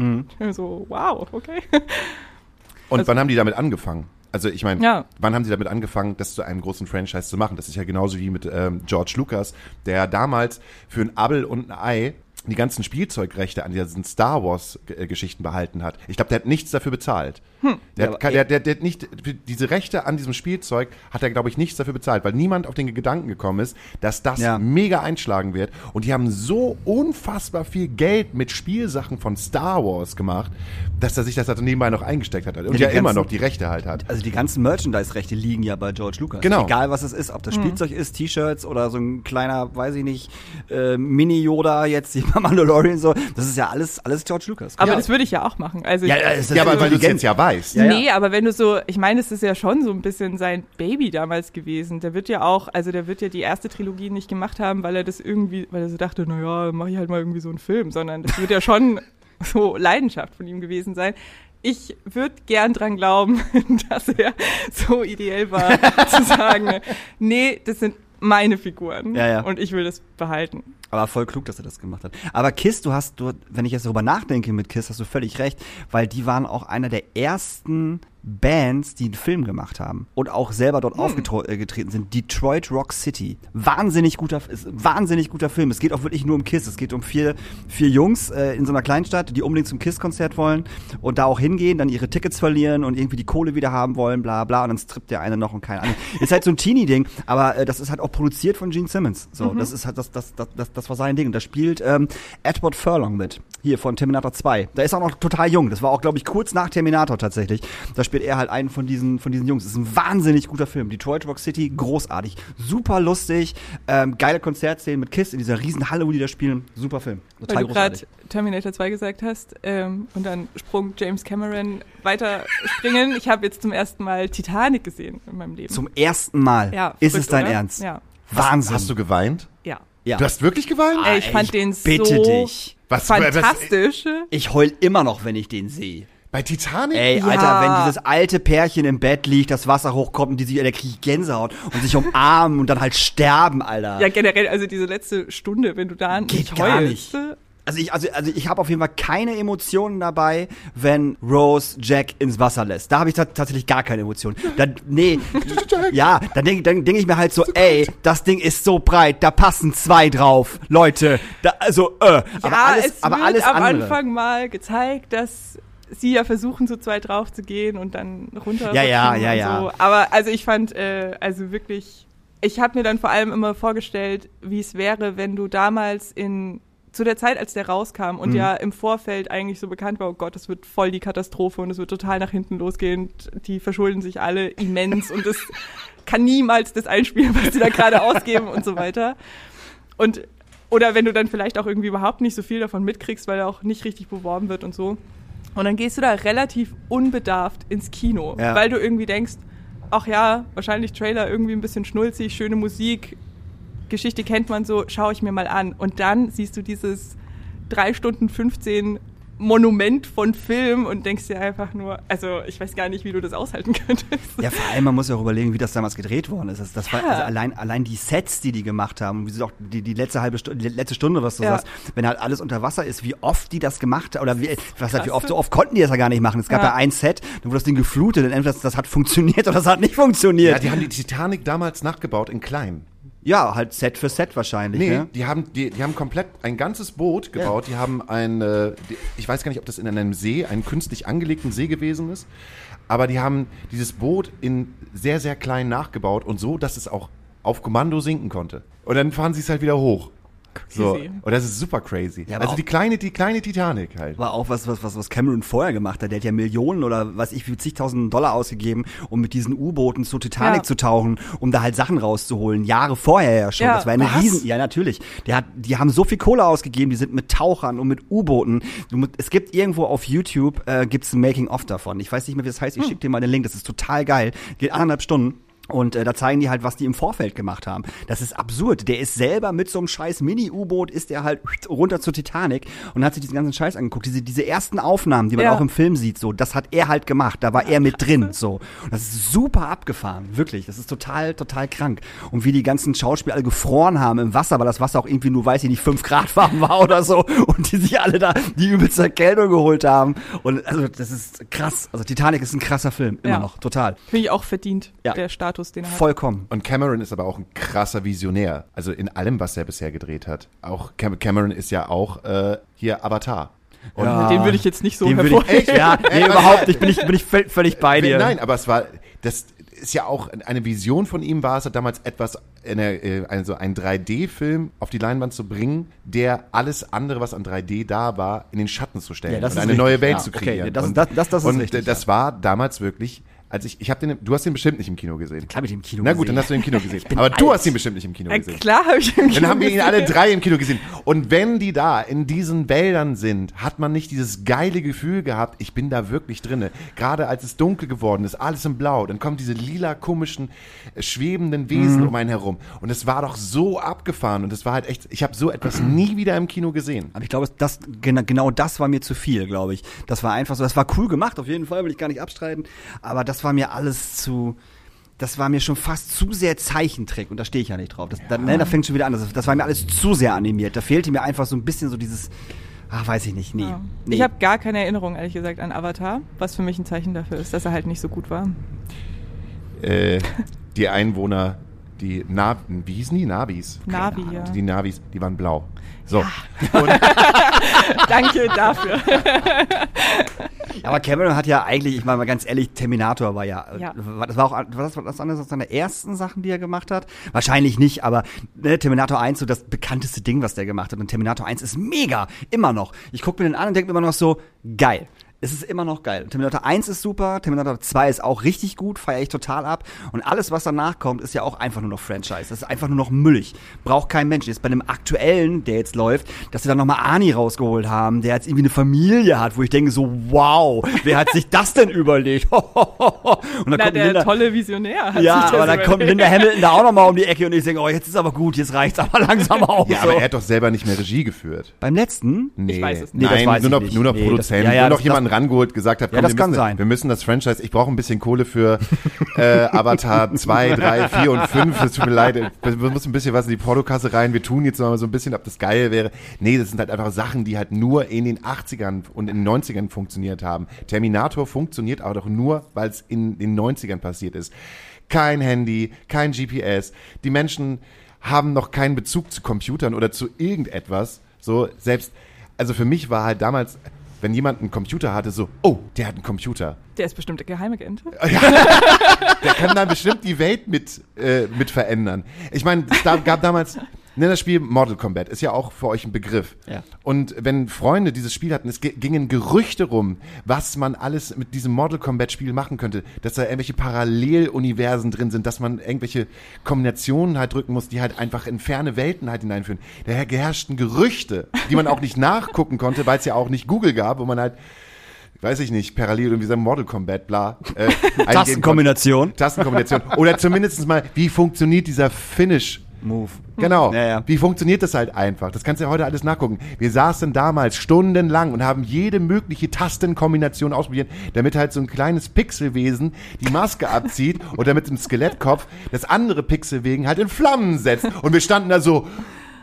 So, wow, okay. Und Also- wann haben die damit angefangen? Also ich meine, Ja. wann haben sie damit angefangen, das zu einem großen Franchise zu machen? Das ist ja genauso wie mit ähm, George Lucas, der damals für ein Abel und ein Ei die ganzen Spielzeugrechte an diesen Star Wars äh, Geschichten behalten hat. Ich glaube, der hat nichts dafür bezahlt. Der, Ja, hat, der, der, der hat nicht diese Rechte an diesem Spielzeug hat er glaube ich nichts dafür bezahlt, weil niemand auf den Gedanken gekommen ist, dass das Ja. mega einschlagen wird und die haben so unfassbar viel Geld mit Spielsachen von Star Wars gemacht, dass er sich das halt nebenbei noch eingesteckt hat und die ja, immer ganzen- noch die Rechte halt hat. Also die ganzen Merchandise-Rechte liegen ja bei George Lucas. Genau. Egal was es ist, ob das Spielzeug ist, T-Shirts oder so ein kleiner, weiß ich nicht, äh, Mini-Yoda jetzt, Mandalorian so, das ist ja alles, alles George Lucas. Aber ja. das würde ich ja auch machen. Also ja, ja, ist Ja, aber weil du jetzt ja weißt. Ja, ja. nee, aber wenn du so, ich meine, es ist ja schon so ein bisschen sein Baby damals gewesen. Der wird ja auch, also der wird ja die erste Trilogie nicht gemacht haben, weil er das irgendwie, weil er so dachte, naja, mache ich halt mal irgendwie so einen Film, sondern das wird ja schon so Leidenschaft von ihm gewesen sein. Ich würde gern dran glauben, dass er so ideell war, zu sagen, nee, das sind meine Figuren Ja, ja. und ich will das behalten. Aber voll klug, dass er das gemacht hat. Aber Kiss, du hast, du, wenn ich jetzt darüber nachdenke mit Kiss, hast du völlig recht, weil die waren auch einer der ersten Bands, die einen Film gemacht haben und auch selber dort aufgetreten sind. Detroit Rock City. Wahnsinnig guter, ist wahnsinnig guter Film. Es geht auch wirklich nur um Kiss. Es geht um vier, vier Jungs äh, in so einer Kleinstadt, die unbedingt zum Kiss-Konzert wollen und da auch hingehen, dann ihre Tickets verlieren und irgendwie die Kohle wieder haben wollen, bla bla. Und dann strippt der eine noch und kein anderer. Ist halt so ein Teenie-Ding, aber äh, das ist halt auch produziert von Gene Simmons. So, das ist halt das, das, das, das, das war sein Ding. Und da spielt ähm, Edward Furlong mit. Hier von Terminator 2. Da ist auch noch total jung. Das war auch, glaube ich, kurz nach Terminator tatsächlich. Da spielt er halt einen von diesen, von diesen Jungs. Das ist ein wahnsinnig guter Film. Detroit Rock City, großartig. Super lustig. Ähm, geile Konzertszenen mit Kiss in dieser riesen Halle, wo die da spielen. Super Film. Total Weil du gerade. Terminator 2 gesagt hast ähm, und dann Sprung James Cameron weiter springen. Ich habe jetzt zum ersten Mal Titanic gesehen in meinem Leben. Zum ersten Mal. ja, ist es dein oder? Ernst? Ja. Wahnsinn. Hast du geweint? ja. ja. Du hast wirklich geweint? Ey, ich fand ich den bitte so dich. Was- was- fantastisch. Ich heul immer noch, wenn ich den sehe. Bei Titanic? Ey, Ja. Alter, wenn dieses alte Pärchen im Bett liegt, das Wasser hochkommt und die sich, da krieg ich Gänsehaut und sich umarmen und dann halt sterben, Alter. ja, generell, also diese letzte Stunde, wenn du da Geht nicht gar heulst. nicht. Also ich, also, also ich habe auf jeden Fall keine Emotionen dabei, wenn Rose Jack ins Wasser lässt. Da habe ich ta tatsächlich gar keine Emotionen. Dann, nee, ja, dann denke dann denk ich mir halt so, ey, das Ding ist so breit, da passen zwei drauf, Leute. Da, also, äh, Ja, aber alles, es aber wird alles am andere. Anfang mal gezeigt, dass sie ja versuchen, so zwei drauf zu gehen und dann runter. Ja, ja, ja, ja. So. Aber also ich fand, äh, also wirklich, ich habe mir dann vor allem immer vorgestellt, wie es wäre, wenn du damals in zu der Zeit, als der rauskam Mhm. und ja im Vorfeld eigentlich so bekannt war, oh Gott, das wird voll die Katastrophe und es wird total nach hinten losgehen, die verschulden sich alle immens und es kann niemals das einspielen, was sie da gerade ausgeben und so weiter. Und oder wenn du dann vielleicht auch irgendwie überhaupt nicht so viel davon mitkriegst, weil er auch nicht richtig beworben wird und so. Und dann gehst du da relativ unbedarft ins Kino, Ja. weil du irgendwie denkst, ach ja, wahrscheinlich Trailer irgendwie ein bisschen schnulzig, schöne Musik, Geschichte kennt man so, schaue ich mir mal an. Und dann siehst du dieses drei Stunden 15 Monument von Film und denkst dir einfach nur, also ich weiß gar nicht, wie du das aushalten könntest. Ja, vor allem, man muss ja auch überlegen, wie das damals gedreht worden ist. Das, das war Ja. also allein, allein die Sets, die die gemacht haben, wie sie auch die, die letzte halbe Stunde, die letzte Stunde, was du Ja. sagst, wenn halt alles unter Wasser ist, wie oft die das gemacht haben, oder wie, was halt, wie oft, so oft konnten die das ja gar nicht machen. Es gab ja, Ja. ein Set, dann wurde das Ding geflutet und entweder das, das hat funktioniert oder das hat nicht funktioniert. Ja, die haben die Titanic damals nachgebaut in klein. Ja, halt Set für Set wahrscheinlich. Nee, Ne? die haben die, die haben komplett ein ganzes Boot gebaut. Die haben ein, äh, die, ich weiß gar nicht, ob das in einem See, einen künstlich angelegten See gewesen ist, aber die haben dieses Boot in sehr, sehr klein nachgebaut und so, dass es auch auf Kommando sinken konnte. Und dann fahren sie es halt wieder hoch. So. Und das ist super crazy. Ja, aber also auch- die kleine, die kleine Titanic halt. War auch was, was, was, was Cameron vorher gemacht hat. Der hat ja Millionen oder weiß ich wie zigtausend Dollar ausgegeben, um mit diesen U-Booten zu Titanic Ja. zu tauchen, um da halt Sachen rauszuholen. Jahre vorher ja schon. Ja, das war eine was? Riesen. Ja, natürlich. Der hat, die haben so viel Kohle ausgegeben, die sind mit Tauchern und mit U-Booten. Es gibt irgendwo auf YouTube, äh, gibt's ein Making-of davon. Ich weiß nicht mehr, wie das heißt. Ich Hm. schick dir mal den Link. Das ist total geil. Geht anderthalb Stunden. Und äh, da zeigen die halt, was die im Vorfeld gemacht haben. Das ist absurd. Der ist selber mit so einem scheiß Mini-U-Boot, ist der halt runter zur Titanic und hat sich diesen ganzen Scheiß angeguckt. Diese, diese ersten Aufnahmen, die man Ja. auch im Film sieht, so, das hat er halt gemacht. Da war er mit drin, so. Und das ist super abgefahren, wirklich. Das ist total, total krank. Und wie die ganzen Schauspieler alle gefroren haben im Wasser, weil das Wasser auch irgendwie nur, weiß ich nicht, fünf Grad warm war oder so. Und die sich alle da die übelste Erkältung geholt haben. Und also, das ist krass. Also Titanic ist ein krasser Film, immer Ja. noch, total. Finde ich auch verdient, Ja. der Status, den er hat. Vollkommen. Und Cameron ist aber auch ein krasser Visionär. Also in allem, was er bisher gedreht hat. Auch Cam Cameron ist ja auch äh, hier Avatar. Und Ja. Den würde ich jetzt nicht so würde ich, hervorheben. ja, nee, überhaupt nicht, bin ich, bin ich völ- völlig bei dir. Nein, aber es war, das ist ja auch eine Vision von ihm war es ja damals etwas, eine, äh, also einen 3D-Film auf die Leinwand zu bringen, der alles andere, was an 3D da war, in den Schatten zu stellen Ja, das und ist eine richtig. neue Welt Ja, zu okay, kreieren. das ist- und, das- das- das ist und richtig, das war damals wirklich, als ich, ich habe den, du hast den bestimmt nicht im Kino gesehen. Klar hab ich den im Kino Na gut, gesehen. dann hast du den im Kino gesehen. Aber du alt. hast ihn bestimmt nicht im Kino Ja, gesehen. klar habe ich im Dann haben wir ihn alle drei im Kino gesehen. Und wenn die da in diesen Wäldern sind, hat man nicht dieses geile Gefühl gehabt, ich bin da wirklich drinne. Gerade als es dunkel geworden ist, alles in Blau, dann kommen diese lila komischen äh, schwebenden Wesen um einen herum. Und es war doch so abgefahren und es war halt echt, ich habe so etwas nie wieder im Kino gesehen. Aber ich glaube, das, genau, genau das war mir zu viel, glaube ich. Das war einfach so, das war cool gemacht, auf jeden Fall, will ich gar nicht abstreiten. Aber das war mir alles zu, das war mir schon fast zu sehr Zeichentrick und da stehe ich ja nicht drauf. Das, da, ne, da fängt schon wieder an. Das, das war mir alles zu sehr animiert. Da fehlte mir einfach so ein bisschen so dieses, ach, weiß ich nicht, nee. Ja. nee. Ich habe gar keine Erinnerung, ehrlich gesagt, an Avatar, was für mich ein Zeichen dafür ist, dass er halt nicht so gut war. Äh, die Einwohner, die Nav wie hießen die? Navis. Navi, ja. Die Navis, die waren blau. So. Danke dafür. Aber Cameron hat ja eigentlich, ich meine mal ganz ehrlich, Terminator war ja, Ja. war- das war auch war das was anderes als seine ersten Sachen, die er gemacht hat. Wahrscheinlich nicht, aber ne, Terminator 1 so das bekannteste Ding, was der gemacht hat. Und Terminator 1 ist mega, immer noch. Ich gucke mir den an und denke mir immer noch so, geil. Es ist immer noch geil. Terminator 1 ist super, Terminator 2 ist auch richtig gut, feiere ich total ab. Und alles, was danach kommt, ist ja auch einfach nur noch Franchise. Das ist einfach nur noch müllig. Braucht kein Mensch. Jetzt bei dem aktuellen, der jetzt läuft, dass sie dann nochmal Arnie rausgeholt haben, der jetzt irgendwie eine Familie hat, wo ich denke so, wow, wer hat sich das denn überlegt? und dann Na, kommt der Linda, tolle Visionär. Hat ja, sich das aber dann kommt. Linda Hamilton da auch nochmal um die Ecke und ich denke, oh, jetzt ist aber gut, jetzt reicht's aber langsam auf. Ja, so. aber er hat doch selber nicht mehr Regie geführt. Beim letzten? Nee, weiß es nicht. Nee, das Nein, nur ich noch, nicht. nur noch Nee, das- Produzent, ja, ja, nur noch das- jemanden rangeholt, gesagt hat, Ja, das wir, kann müssen, sein. wir müssen das Franchise, ich brauche ein bisschen Kohle für äh, Avatar 2, 3, 4 und 5, es tut mir leid, wir müssen ein bisschen was in die Portokasse rein, wir tun jetzt mal so ein bisschen, ob das geil wäre. Nee, das sind halt einfach Sachen, die halt nur in den 80ern und in den 90ern funktioniert haben. Terminator funktioniert aber doch nur, weil es in den 90ern passiert ist. Kein Handy, kein GPS, die Menschen haben noch keinen Bezug zu Computern oder zu irgendetwas. So, selbst, also für mich war halt damals, wenn jemand einen Computer hatte, so, oh, der hat einen Computer. Der ist bestimmt der Geheimagent. Der kann dann bestimmt die Welt mit, äh, mit verändern. Ich meine, es gab damals, ne, das Spiel Mortal Kombat ist ja auch für euch ein Begriff. Ja. Und wenn Freunde dieses Spiel hatten, es ge- gingen Gerüchte rum, was man alles mit diesem Mortal Kombat Spiel machen könnte, dass da irgendwelche Paralleluniversen drin sind, dass man irgendwelche Kombinationen halt drücken muss, die halt einfach in ferne Welten halt hineinführen. Daher geherrschten Gerüchte, die man auch nicht nachgucken konnte, weil es ja auch nicht Google gab, wo man halt weiß ich nicht, parallel irgendwie so Mortal Kombat, bla. Äh. Tastenkombination. Tastenkombination. Oder zumindest mal, wie funktioniert dieser Finish? Move. Genau. Ja, ja. Wie funktioniert das halt einfach? Das kannst du ja heute alles nachgucken. Wir saßen damals stundenlang und haben jede mögliche Tastenkombination ausprobiert, damit halt so ein kleines Pixelwesen die Maske abzieht und damit im Skelettkopf das andere Pixelwesen halt in Flammen setzt. Und wir standen da so,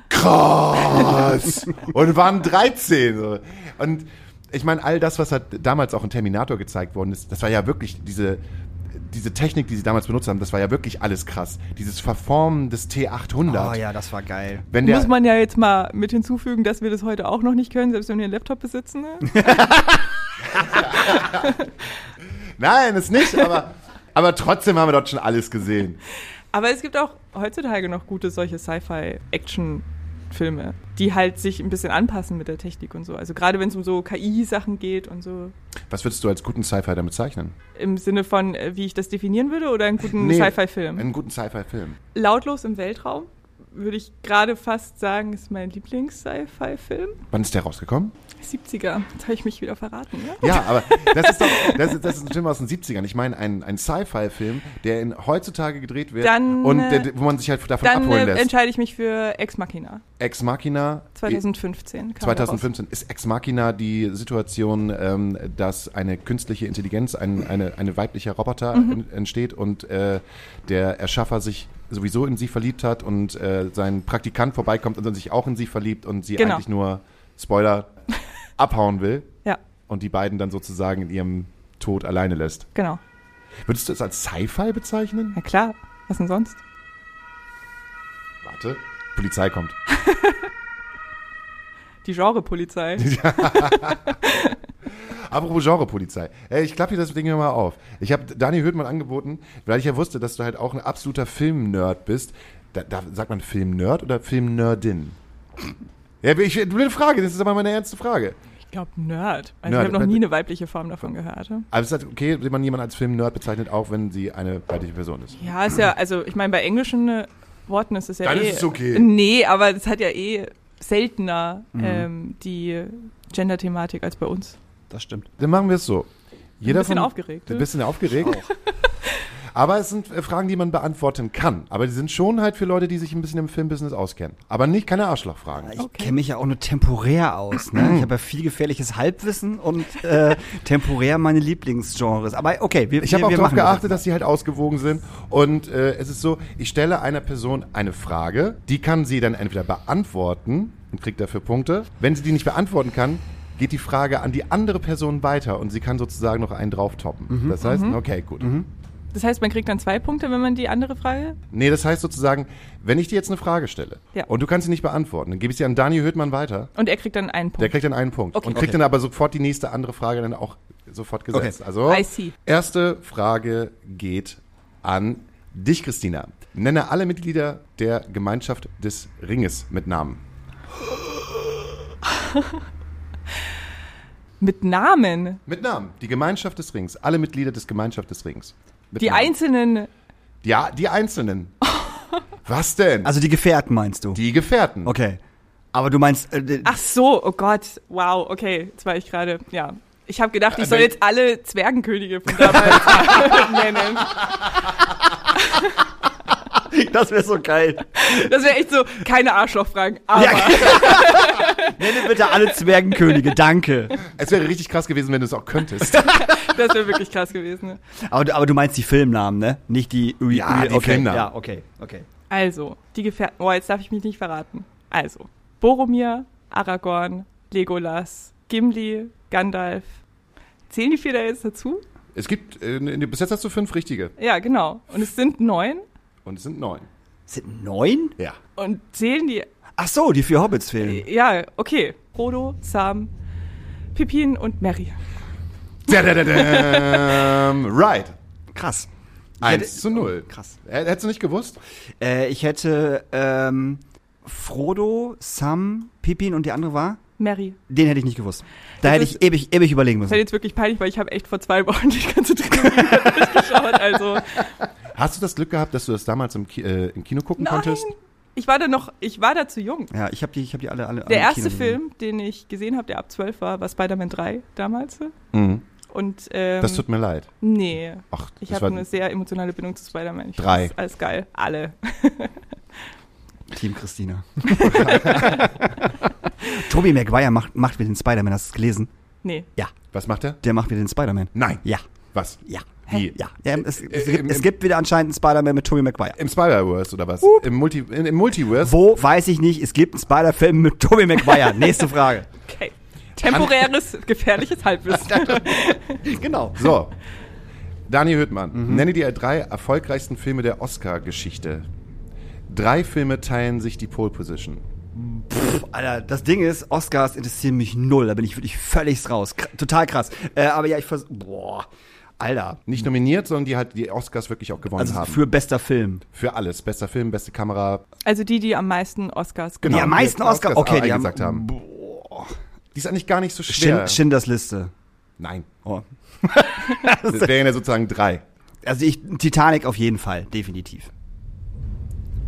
krass. und waren 13. So. Und ich meine, all das, was halt damals auch in Terminator gezeigt worden ist, das war ja wirklich diese, diese Technik, die sie damals benutzt haben, das war ja wirklich alles krass. Dieses Verformen des T800. Oh ja, das war geil. Wenn der, Muss man ja jetzt mal mit hinzufügen, dass wir das heute auch noch nicht können, selbst wenn wir einen Laptop besitzen. Ne? Nein, ist nicht, aber, aber trotzdem haben wir dort schon alles gesehen. Aber es gibt auch heutzutage noch gute solche Sci-Fi-Action-Filme, die halt sich ein bisschen anpassen mit der Technik und so. Also gerade wenn es um so KI-Sachen geht und so. Was würdest du als guten Sci-Fi damit zeichnen? Im Sinne von, äh, wie ich das definieren würde, oder einen guten Nee, Sci-Fi-Film? Einen guten Sci-Fi-Film. Lautlos im Weltraum würde ich gerade fast sagen, ist mein Lieblings-Sci-Fi-Film. Wann ist der rausgekommen? 70er. Jetzt habe ich mich wieder verraten, ne? Ja, aber das ist doch, das ist, das ist ein Film aus den 70ern. Ich meine, ein, ein Sci-Fi-Film, der in, heutzutage gedreht wird Dann, und äh, der, wo man sich halt davon Dann abholen äh, lässt. entscheide ich mich für Ex Machina. Ex Machina. 2015. kam 2015 ist Ex Machina die Situation, ähm, dass eine künstliche Intelligenz, ein, eine, eine weibliche Roboter Mhm. en- entsteht und äh, der Erschaffer sich sowieso in sie verliebt hat und äh, sein Praktikant vorbeikommt und dann sich auch in sie verliebt und sie Genau. eigentlich nur, Spoiler, abhauen will. Ja, und die beiden dann sozusagen in ihrem Tod alleine lässt. genau. Würdest du es als Sci-Fi bezeichnen? Na klar. Was denn sonst? Warte. Polizei kommt. Die Genre-Polizei. Apropos Genrepolizei. Ey, ich klappe hier das Ding hier mal auf. Ich habe Dani Höhtmann angeboten, weil ich ja wusste, dass du halt auch ein absoluter Film-Nerd bist. Da, da sagt man Film-Nerd oder Film-Nerdin? Ja, ich, blöde Frage, das ist aber meine ernste Frage. Ich glaube Nerd. Also Nerd. ich habe noch nie eine weibliche Form davon gehört. Aber es ist halt okay, wenn man jemanden als Film-Nerd bezeichnet, auch wenn sie eine weibliche Person ist. Ja, ist ja, also ich meine, bei englischen äh, Worten ist es ja Dann eh. ist es okay. Nee, aber das hat ja eh seltener ähm, die Gender-Thematik als bei uns. Das stimmt. Dann machen wir es so. Jeder Ein bisschen von, aufgeregt. Ein ne? bisschen aufgeregt. Aber es sind äh, Fragen, die man beantworten kann. Aber die sind schon halt für Leute, die sich ein bisschen im Filmbusiness auskennen. Aber nicht keine Arschlochfragen. Ich Okay. kenne mich ja auch nur temporär aus. Ne? Ich habe ja viel gefährliches Halbwissen und äh, temporär meine Lieblingsgenres. Aber okay, wir, Ich habe auch darauf das geachtet, jetzt dass sie halt ausgewogen sind. Und äh, es ist so, ich stelle einer Person eine Frage, die kann sie dann entweder beantworten und kriegt dafür Punkte. Wenn sie die nicht beantworten kann, geht die Frage an die andere Person weiter und sie kann sozusagen noch einen drauf toppen. Das heißt, okay, gut. Das heißt, man kriegt dann zwei Punkte, wenn man die andere Frage. Nee, das heißt sozusagen, wenn ich dir jetzt eine Frage stelle Ja. und du kannst sie nicht beantworten, dann gebe ich sie an Daniel Höhtmann weiter. Und er kriegt dann einen Der Punkt. kriegt dann einen Punkt Okay. und kriegt Okay. dann aber sofort die nächste andere Frage dann auch sofort gesetzt. Okay. Also I see. erste Frage geht an dich, Christina. Nenne alle Mitglieder der Gemeinschaft des Ringes mit Namen. Mit Namen. Mit Namen. Die Gemeinschaft des Rings. Alle Mitglieder des Gemeinschaft des Rings. Mit Die einzelnen. Ja, die Einzelnen. Was denn? Also die Gefährten meinst du? die Gefährten. Okay. Aber du meinst, äh, Ach so, oh Gott. Wow, okay. Jetzt war ich gerade. Ja. Ich habe gedacht, ich soll wenn- jetzt alle Zwergenkönige von damals nennen. das wäre so geil. Das wäre echt so, keine Arschlochfragen. Aber Ja. Nenne bitte alle Zwergenkönige, danke. Es wäre richtig krass gewesen, wenn du es auch könntest. das wäre wirklich krass gewesen. ne? Aber, du- aber du meinst die Filmnamen, ne? Nicht die... Ui, Ja, ui, die okay. Filmnamen. Ja, okay, okay. Also, die Gefährten. Oh, jetzt darf ich mich nicht verraten. Also, Boromir, Aragorn, Legolas, Gimli, Gandalf. Zählen die vier da jetzt dazu? Es gibt, äh, bis jetzt hast du fünf richtige. Ja, genau. Und es sind neun. Und es sind neun. Sind neun? Ja. Und zählen die. Ach so, die vier Hobbits fehlen. Ja, okay. Frodo, Sam, Pippin und Merry. Dadadadam. Right. Krass. Eins hätte- zu null. Krass. Äh, Hättest du nicht gewusst? Äh, ich hätte ähm, Frodo, Sam, Pippin und die andere war? Merry. Den hätte ich nicht gewusst. Da Das hätte ist- ich ewig, ewig überlegen Das müssen. wäre jetzt wirklich peinlich, weil ich habe echt vor zwei Wochen die ganze Trilogie durchgeschaut. Also, Hast du das Glück gehabt, dass du das damals im, Ki äh, im Kino gucken nein. konntest? Ich war da noch, ich war da zu jung. Ja, ich habe die, ich hab die alle, alle Der alle erste Kino gesehen. Film, den ich gesehen habe, der ab 12 war, war Spider-Man 3 damals. Mhm. Und ähm, Das tut mir leid. nee, Ach, ich das habe eine sehr emotionale Bindung zu Spider-Man. Ich Drei. Alles geil. Alle. Team Christina. Tobey Maguire macht, macht wieder den Spider-Man, hast du es gelesen? Nee. Ja, Was macht er? der macht wieder den Spider-Man. Nein. Ja, Was? ja. Wie? Ja, ja es, Äh, es, im- gibt, es im- gibt wieder anscheinend einen Spider-Man mit Tobey Maguire. Im Spider-Verse oder was? Im, Multi in, Im Multiverse? Wo, weiß ich nicht, es gibt einen Spider-Film mit Tobey Maguire. Nächste Frage. Okay. Temporäres, gefährliches Halbwissen. genau. So. Daniel Hüttmann, Mhm. nenne die drei erfolgreichsten Filme der Oscar-Geschichte. Drei Filme teilen sich die Pole Position. Alter, das Ding ist, Oscars interessieren mich null. Da bin ich wirklich völlig raus. Kr total krass. Äh, aber ja, ich vers... Boah. Alter. Nicht nominiert, sondern die halt die Oscars wirklich auch gewonnen Also haben. für bester Film. Für alles. Bester Film, beste Kamera. Also die, die am meisten Oscars Genau. die am meisten die Oscar... Oscars Okay, die haben... haben. Boah. Die ist eigentlich gar nicht so schwer. Schind, Schindlers Liste. Nein. Oh. Das wären ja sozusagen drei. Also ich, Titanic auf jeden Fall, definitiv.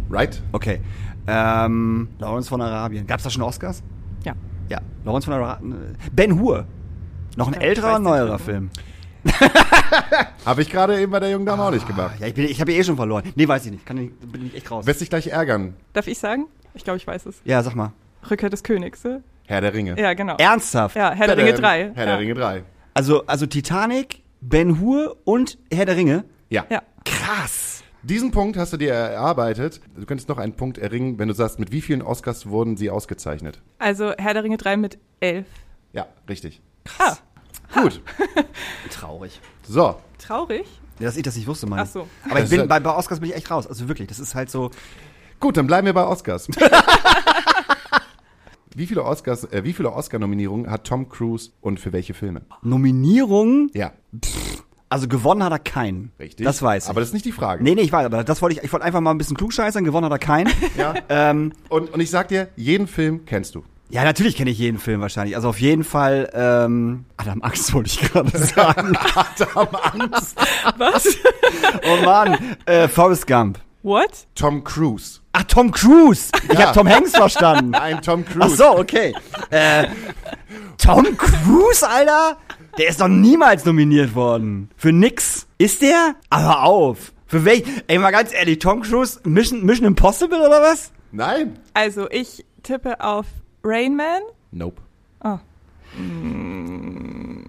Right? Okay. Ähm, Lawrence von Arabien. Gab's da schon Oscars? Ja. Ja. Lawrence von Arabien. Ben Hur. Noch ein älterer, neuerer ne? Film. Habe ich gerade eben bei der jungen Dame auch nicht Ah, gemacht. ja, ich, bin- ich habe eh schon verloren. Nee, weiß ich nicht. Kann ich, bin ich echt raus. Wirst dich gleich ärgern. Darf ich sagen? Ich glaube, ich weiß es. Ja, sag mal. Rückkehr des Königs. ne? Herr der Ringe. Ja, genau. Ernsthaft? Ja, Herr der Ringe 3. Herr ja. der Ringe 3. Also, also Titanic, Ben Hur und Herr der Ringe. Ja. Ja. Krass. Diesen Punkt hast du dir erarbeitet. Du könntest noch einen Punkt erringen, wenn du sagst, mit wie vielen Oscars wurden sie ausgezeichnet? Also Herr der Ringe 3 mit 11. Ja, richtig. Ah, Gut. Traurig. So. traurig. Ja, dass ich das nicht wusste, Mann. Ach so. Aber ich bin, bei, bei Oscars bin ich echt raus. Also wirklich, das ist halt so. Gut, dann bleiben wir bei Oscars. wie viele Oscars, äh, wie viele Oscar-Nominierungen hat Tom Cruise und für welche Filme? Nominierung, Ja, also gewonnen hat er keinen. richtig. Das weiß ich. Aber das ist nicht die Frage. nee, nee, ich weiß, aber das wollte ich, ich wollte einfach mal ein bisschen klugscheißern, gewonnen hat er keinen. Ja. ähm, Und, und ich sag dir, jeden Film kennst du. ja, natürlich kenne ich jeden Film wahrscheinlich. Also auf jeden Fall, ähm, Adam Angst wollte ich gerade sagen. Adam Angst. Was? oh Mann, äh, Forrest Gump. What? Tom Cruise. Ach, Tom Cruise. Ich Ja. hab Tom Hanks verstanden. Nein, Tom Ach Cruise. so, okay. Äh, Tom Cruise, Alter? Der ist doch niemals nominiert worden. Für nix. Ist der? Aber auf. Für welch? Ey, mal ganz ehrlich, Tom Cruise, Mission, Mission Impossible oder was? Nein. Also, ich tippe auf Rain Man. Nope. Oh.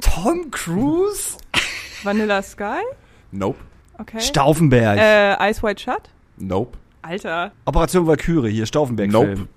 Tom Cruise? Vanilla Sky. Nope. Okay. Stauffenberg. Äh, Ice White Shut. Nope. Alter. Operation Valkyrie, hier Stauffenberg-Film.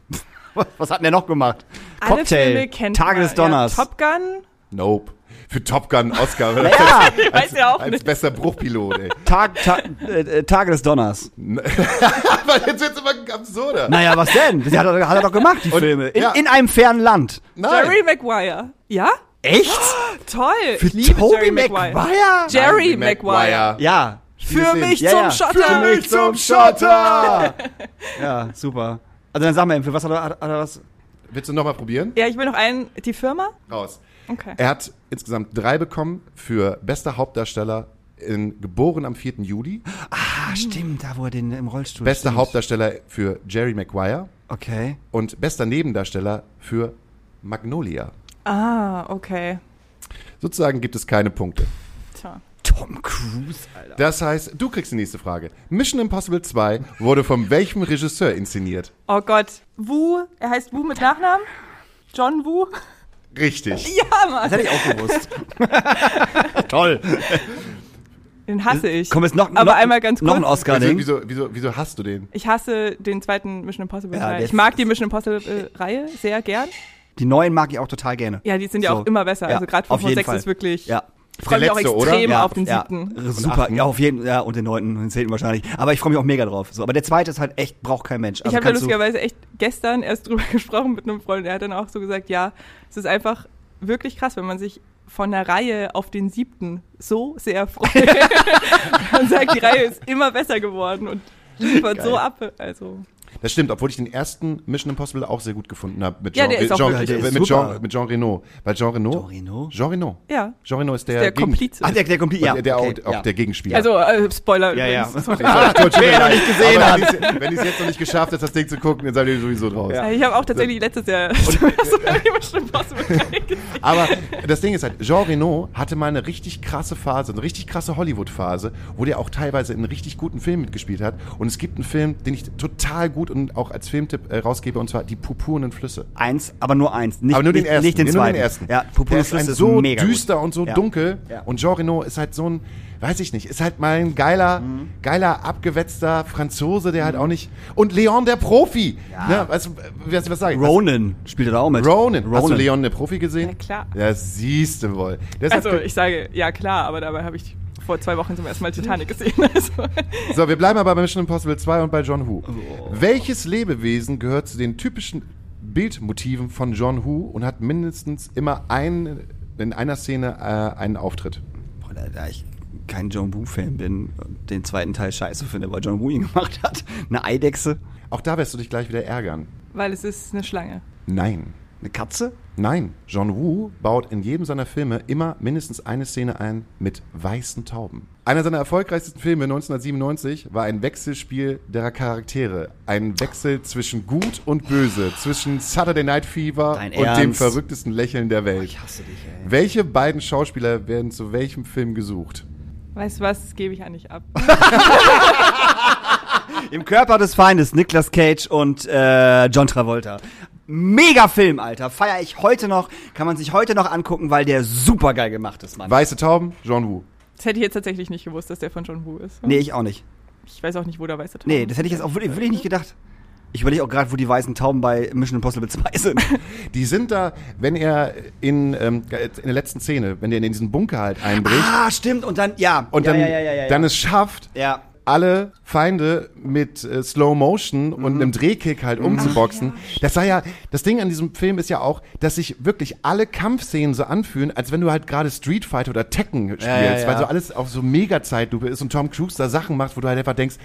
Nope. Was hat denn der noch gemacht? Alle Cocktail, Filme kennt Tage man. des Donners. Ja, Top Gun. Nope. Für Top Gun Oscar. Ja, Ich weiß ja auch als nicht. bester Bruchpilot, ey. Tag, Ta äh, äh, Tage des Donners. Aber jetzt wird's immer absurder. Naja, was denn? Hat, er- hat er doch gemacht, die Und- Filme. In, ja. in einem fernen Land. Nein. Jerry Maguire. Ja? Echt? Toll. Für ich liebe Toby Jerry Maguire? Jerry Nein, Maguire. Ja. Für mich Ja, zum ja. Schotter. Für mich zum Schotter! Ja, super. Also dann sag mal, für was hat er, hat, hat er was? Willst du nochmal probieren? Ja, ich will noch einen. Die Firma? Raus. Okay. Er hat insgesamt drei bekommen für bester Hauptdarsteller in Geboren am 4. Juli. Ah, stimmt, da wo er den im Rollstuhl Bester stimmt. Hauptdarsteller für Jerry Maguire. Okay. Und bester Nebendarsteller für Magnolia. Ah, okay. Sozusagen gibt es keine Punkte. Tja. Tom Cruise, Alter. Das heißt, du kriegst die nächste Frage. Mission Impossible 2 wurde von welchem Regisseur inszeniert? Oh Gott. Wu. Er heißt Wu mit Nachnamen? John Wu? Richtig. Ja, Mann. Das hätte ich auch gewusst. Toll. Den hasse ich. Komm, jetzt noch, Aber noch, einmal ganz noch kurz. ein Oscar-Ding. Wieso, wieso, wieso, wieso hast du den? Ich hasse den zweiten Mission Impossible Ja, Teil. Ich mag die Mission Impossible-Reihe sehr gern. Die neuen mag ich auch total gerne. Ja, die sind ja So. auch immer besser. Ja, also gerade auf 5 und jeden 6 Fall. ist wirklich. Ja. Ich freue mich auch letzte, oder? extrem ja, auf den ja, siebten. Super, achten. ja, auf jeden ja, und den neunten und den zehnten wahrscheinlich. Aber ich freue mich auch mega drauf. So, aber der zweite ist halt echt, braucht kein Mensch. Ich Also habe ja lustigerweise echt gestern erst drüber gesprochen mit einem Freund. Der hat dann auch so gesagt, ja, es ist einfach wirklich krass, wenn man sich von der Reihe auf den siebten so sehr freut. und sagt, die Reihe ist immer besser geworden und liefert so ab. Also Das stimmt, obwohl ich den ersten Mission Impossible auch sehr gut gefunden habe. Mit Ja, Jean, der ist auch Jean, der ist mit, super. Jean, mit Jean Reno. Weil Jean Reno. Jean Reno? Jean Reno. ja, Jean Reno ist der, der Gegen- Komplize. Ach, der, der kommt, ja. der, der okay, auch, auch ja. der Gegenspieler. Also äh, Spoiler. Ja, ja. übrigens. Ach, Gott, Wer noch nicht gesehen hat. Wenn ich es jetzt noch nicht geschafft habe, das Ding zu gucken, dann seid ihr sowieso draus. Ja. Ja, Ich habe auch tatsächlich letztes Jahr Mission Impossible gesehen. Aber das Ding ist halt, Jean Reno hatte mal eine richtig krasse Phase, eine richtig krasse Hollywood-Phase, wo der auch teilweise in richtig guten Filmen mitgespielt hat. Und es gibt einen Film, den ich total gut und auch als Filmtipp äh, rausgebe, und zwar Die purpurnen Flüsse. Eins, aber nur eins. Nicht, Aber nur den nicht, ersten. Nicht den nee, nur zweiten. den ersten. Ja, der Purpurne ist ein Flüsse so mega düster gut. und so Ja. dunkel. Ja. Und Jean Reno ist halt so ein, weiß ich nicht, ist halt mal ein geiler, Mhm. geiler, abgewetzter Franzose, der halt auch nicht. Und Leon der Profi. Ja. Ne, weißt du, was, was sag ich? Ronan spielt er da auch mit. Ronan. Hast du Ronan. Leon der Profi gesehen? Ja, klar. Ja, siehst du wohl. Deshalb Also ich sage, ja klar, aber dabei habe ich vor zwei Wochen zum ersten Mal Titanic gesehen. Also. So, wir bleiben aber bei Mission Impossible 2 und bei John Who. Oh. Welches Lebewesen gehört zu den typischen Bildmotiven von John Who und hat mindestens immer ein, in einer Szene äh, einen Auftritt? Boah, da, da ich kein John Woo-Fan bin und den zweiten Teil scheiße finde, weil John Woo ihn gemacht hat. Eine Eidechse, Auch da wirst du dich gleich wieder ärgern. Weil es ist eine Schlange. Nein. Eine Katze. Nein, John Woo baut in jedem seiner Filme immer mindestens eine Szene ein mit weißen Tauben. Einer seiner erfolgreichsten Filme 1997 war ein Wechselspiel der Charaktere. Ein Wechsel zwischen Gut und Böse, zwischen Saturday Night Fever Dein und dem Ernst? verrücktesten Lächeln der Welt. Ich hasse dich, ey. Welche beiden Schauspieler werden zu welchem Film gesucht? Weißt du was, das gebe ich ja nicht ab. Im Körper des Feindes, Nicolas Cage und äh, John Travolta. Mega Film, Alter. Feier ich heute noch. Kann man sich heute noch angucken, weil der super geil gemacht ist, Mann. Weiße Tauben, John Woo. Das hätte ich jetzt tatsächlich nicht gewusst, dass der von John Woo ist. Nee, ich auch nicht. Ich weiß auch nicht, wo der weiße Tauben Nee, das hätte ich jetzt auch wirklich, wirklich nicht gedacht. Ich überlege auch gerade, wo die weißen Tauben bei Mission Impossible 2 sind. Die sind da, wenn er in, ähm, in der letzten Szene, wenn er in diesen Bunker halt einbricht ah, stimmt. Und dann, ja. und ja, dann, ja, ja, ja, ja. dann es schafft, Ja. Alle Feinde mit äh, Slow Motion und einem Drehkick halt umzuboxen. Das sei ja, das Ding an diesem Film ist ja auch, dass sich wirklich alle Kampfszenen so anfühlen, als wenn du halt gerade Street Fighter oder Tekken spielst, ja, ja. weil so alles auf so Mega-Zeitlupe ist und Tom Cruise da Sachen macht, wo du halt einfach denkst,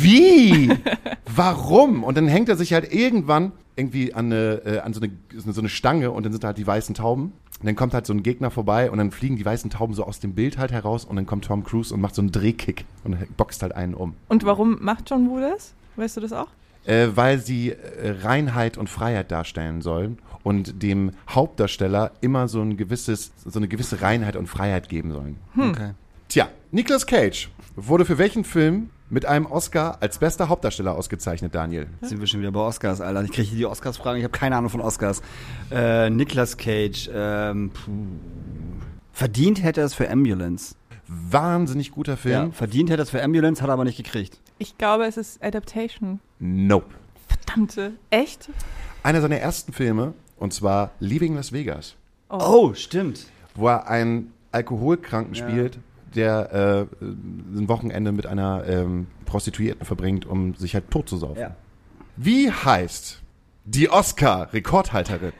wie? Warum? Und dann hängt er sich halt irgendwann irgendwie an, eine, äh, an so, eine, so eine Stange und dann sind da halt die weißen Tauben. Und dann kommt halt so ein Gegner vorbei und dann fliegen die weißen Tauben so aus dem Bild halt heraus und dann kommt Tom Cruise und macht so einen Drehkick und boxt halt einen um. Und warum macht John Woo das? Weißt du das auch? Äh, weil sie äh, Reinheit und Freiheit darstellen sollen und dem Hauptdarsteller immer so ein gewisses, so eine gewisse Reinheit und Freiheit geben sollen. Okay. Tja, Nicolas Cage wurde für welchen Film mit einem Oscar als bester Hauptdarsteller ausgezeichnet, Daniel? Jetzt sind wir schon wieder bei Oscars, Alter. Ich kriege die Oscars-Fragen, ich habe keine Ahnung von Oscars. Äh, Nicolas Cage, ähm, puh. verdient hätte er es für Ambulance. Wahnsinnig guter Ja. Film. Verdient hätte er es für Ambulance, hat er aber nicht gekriegt. Ich glaube, es ist Adaptation. Nope. Verdammte. Echt? Einer seiner ersten Filme, und zwar Leaving Las Vegas, Oh, stimmt. wo er einen Alkoholkranken Ja. spielt, der äh, ein Wochenende mit einer ähm, Prostituierten verbringt, um sich halt tot zu saufen. Ja. Wie heißt die Oscar-Rekordhalterin?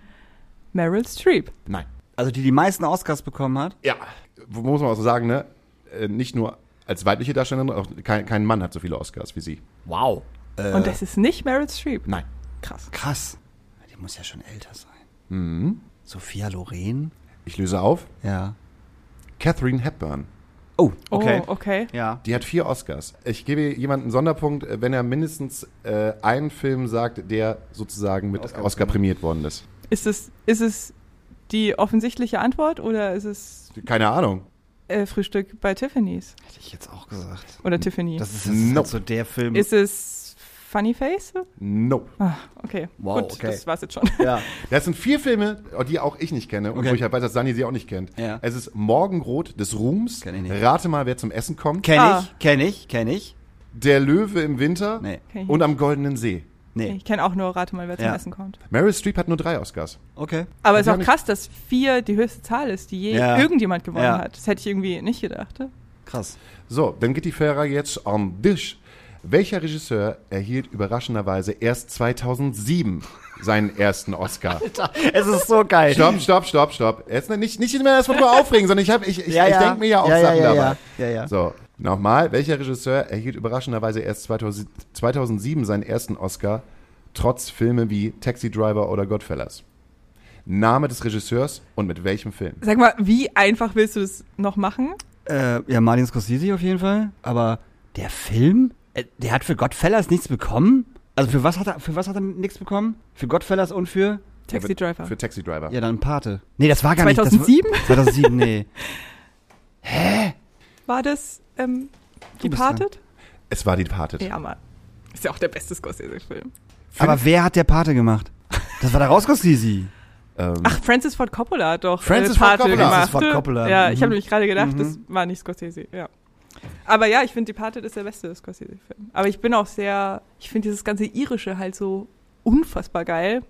Meryl Streep. Nein. Also die die meisten Oscars bekommen hat. Ja, muss man auch so sagen, ne? Äh, Nicht nur als weibliche Darstellerin, auch kein, kein Mann hat so viele Oscars wie sie. Wow. Äh, Und das ist nicht Meryl Streep. Nein. Krass. krass. Die muss ja schon älter sein. Mhm. Sophia Loren? Ich löse auf. Ja. Catherine Hepburn. Oh, okay. Oh, okay. Ja. Die hat vier Oscars. Ich gebe jemandem einen Sonderpunkt, äh, wenn er mindestens äh, einen Film sagt, der sozusagen mit Oscar Oscar, prämiert worden ist. Ist es, ist es die offensichtliche Antwort oder ist es Keine Ahnung. äh, Frühstück bei Tiffany's? Hätte ich jetzt auch gesagt. Oder Tiffany? Das ist, ist Nope. so der Film. ist es Funny Face? Nope. Ah, okay. Wow, Gut, okay. das war's jetzt schon. ja. Das sind vier Filme, die auch ich nicht kenne und Okay. wo ich halt weiß, dass Dani sie auch nicht kennt. Ja. Es ist Morgenrot des Ruhms. Kenn ich nicht. Rate mal, wer zum Essen kommt. Kenn Ah. ich, kenn ich, kenn ich. Der Löwe im Winter Nee. Und am Goldenen See. Nee. Ich kenne auch nur Rate mal, wer zum Ja. Essen kommt. Meryl Streep hat nur drei Oscars. Okay. Aber es ist auch krass, dass vier die höchste Zahl ist, die je Ja. irgendjemand gewonnen Ja. hat. Das hätte ich irgendwie nicht gedacht. Krass. So, dann geht die Frage jetzt an dich. Welcher Regisseur erhielt überraschenderweise erst 2007 seinen ersten Oscar? Es ist so geil. Stopp, stopp, stopp, stopp. Jetzt nicht, nicht mehr erstmal drüber aufregen, sondern ich, hab- ich, ich, Ja, ich ja. denke mir ja auch Ja, Sachen ja, dabei. ja. Ja, ja. So, nochmal. Welcher Regisseur erhielt überraschenderweise erst 2000, 2007 seinen ersten Oscar, trotz Filme wie Taxi Driver oder Godfellas? Name des Regisseurs und mit welchem Film? Sag mal, wie einfach willst du das noch machen? Äh, ja, Martin Scorsese auf jeden Fall. Aber der Film, der hat für Godfellas nichts bekommen? Also für was hat er, für was hat er nichts bekommen? Für Godfellas und für? Taxi Driver. Für Taxi Driver. Ja, dann Pate. Nee, das war gar 2007? nicht. 2007? 2007, nee. War das ähm, Du bist dran. Departed? Es war Departed. Ja, Mann. Ist ja auch der beste Scorsese-Film. Aber wer hat der Pate gemacht? Das war der raus Scorsese. Ähm, Ach, Francis Ford Coppola hat doch Francis äh, Ford Coppola. gemacht. Francis Ford Coppola. Ja, Mhm. ich habe nämlich gerade gedacht, Mhm. das war nicht Scorsese. Ja. Aber ja, ich finde Departed ist der beste Scorsese-Film. Aber ich bin auch sehr, ich finde dieses ganze Irische halt so unfassbar geil.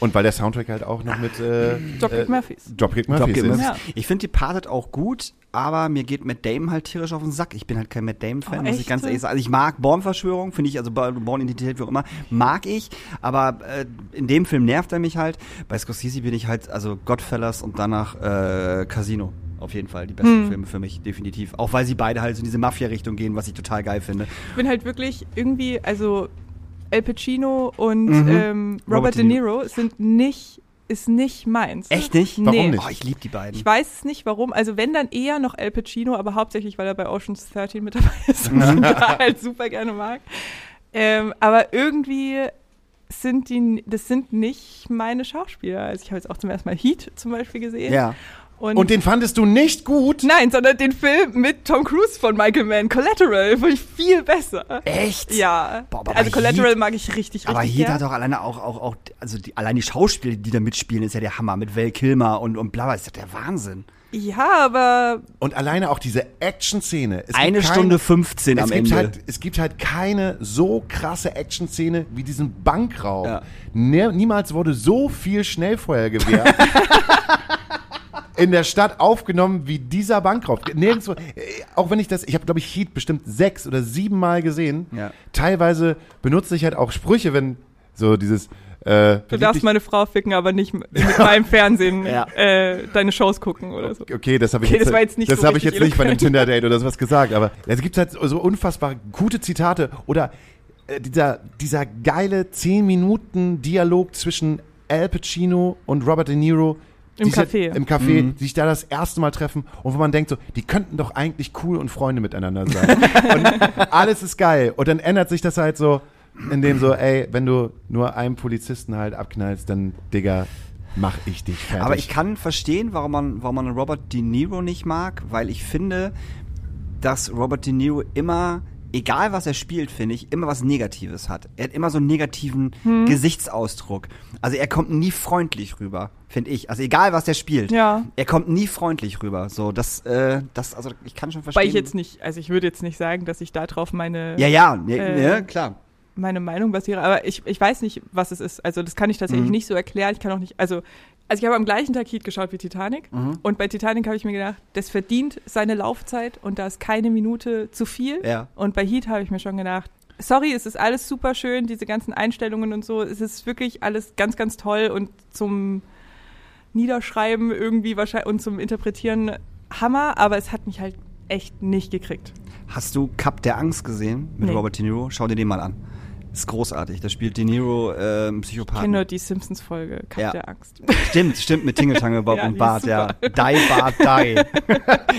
Und weil der Soundtrack halt auch noch mit äh, Dropkick äh, Murphys. Dropkick Murphys Dropkick ist. Murphys. Ja. Ich finde Departed auch gut, aber mir geht Matt Damon halt tierisch auf den Sack. Ich bin halt kein Matt Damon-Fan, Oh, muss ich ganz ehrlich sagen. Also ich mag Born-Verschwörung, finde ich, also Born-Identität, wie auch immer, mag ich, aber äh, in dem Film nervt er mich halt. Bei Scorsese bin ich halt, also Godfellas und danach äh, Casino. Auf jeden Fall die besten Hm. Filme für mich, definitiv. Auch weil sie beide halt so in diese Mafia-Richtung gehen, was ich total geil finde. Ich bin halt wirklich irgendwie, also El Pacino und Mhm. ähm, Robert, Robert De De Niro sind nicht, ist nicht meins. Echt nicht? Nee. Warum nicht? Oh, ich liebe die beiden. Ich weiß es nicht warum. Also wenn dann eher noch El Pacino, aber hauptsächlich, weil er bei Ocean's 13 mit dabei ist und ich ihn da halt super gerne mag. Ähm, aber irgendwie sind die, das sind nicht meine Schauspieler. Also ich habe jetzt auch zum ersten Mal Heat zum Beispiel gesehen. ja. Und, Und den fandest du nicht gut? Nein, sondern den Film mit Tom Cruise von Michael Mann, Collateral, fand ich viel besser. Echt? Ja, Boah, aber also Collateral Heat- mag ich richtig, richtig Aber hier gern. hat doch alleine auch, auch, auch, also die, allein die Schauspieler, die da mitspielen, ist ja der Hammer. Mit Val Kilmer und, und bla, bla, ist ja der Wahnsinn. Ja, aber Und alleine auch diese Action-Szene. Es gibt Eine kein- Stunde 15 es am gibt Ende. Halt, es gibt halt keine so krasse Action-Szene wie diesen Bankraub. Ja. Ne, niemals wurde so viel Schnellfeuergewehr in der Stadt aufgenommen wie dieser Bankraub. Nirgendwo, äh, auch wenn ich das, ich habe glaube ich Heat bestimmt sechs oder sieben Mal gesehen. Ja. Teilweise benutze ich halt auch Sprüche, wenn so dieses äh, du darfst meine Frau ficken, aber nicht mit meinem Fernsehen Ja. äh, deine Shows gucken oder so. Okay, das habe ich Okay, jetzt, das war jetzt nicht das so habe ich jetzt nicht bei einem. Tinder-Date oder sowas gesagt, aber es gibt halt so unfassbar gute Zitate oder äh, dieser, dieser geile 10 Minuten Dialog zwischen Al Pacino und Robert De Niro Im die sich- Café. Im Café, Mhm. die sich da das erste Mal treffen und wo man denkt so, die könnten doch eigentlich cool und Freunde miteinander sein. und alles ist geil. Und dann ändert sich das halt so, indem so, ey, wenn du nur einen Polizisten halt abknallst, dann, Digga, mach ich dich fertig. Aber ich kann verstehen, warum man, warum man Robert De Niro nicht mag, weil ich finde, dass Robert De Niro immer, egal was er spielt, finde ich, immer was Negatives hat. Er hat immer so einen negativen Hm. Gesichtsausdruck. Also er kommt nie freundlich rüber, finde ich. Also egal was er spielt, Ja. er kommt nie freundlich rüber. So, das, äh, das, also ich kann schon verstehen. Weil ich jetzt nicht, also ich würde jetzt nicht sagen, dass ich darauf meine, Ja, ja, ja, Äh, ja klar. meine Meinung basiere, aber ich, ich weiß nicht, was es ist. Also das kann ich tatsächlich Mhm. nicht so erklären. Ich kann auch nicht, also, also ich habe am gleichen Tag Heat geschaut wie Titanic Mhm. und bei Titanic habe ich mir gedacht, das verdient seine Laufzeit und da ist keine Minute zu viel. Ja. Und bei Heat habe ich mir schon gedacht, sorry, es ist alles super schön, diese ganzen Einstellungen und so. Es ist wirklich alles ganz, ganz toll und zum Niederschreiben irgendwie wahrscheinlich und zum Interpretieren Hammer, aber es hat mich halt echt nicht gekriegt. Hast du Cup der Angst gesehen mit Nee. Robert De Niro? Schau dir den mal an. Ist großartig. Da spielt De Niro äh, einen Ich Psychopathen. kenne nur die Simpsons-Folge, Kampf Ja. der Angst. Stimmt, stimmt, mit Tingeltange Bob Ja, und Bart, ja. Die Bart, die.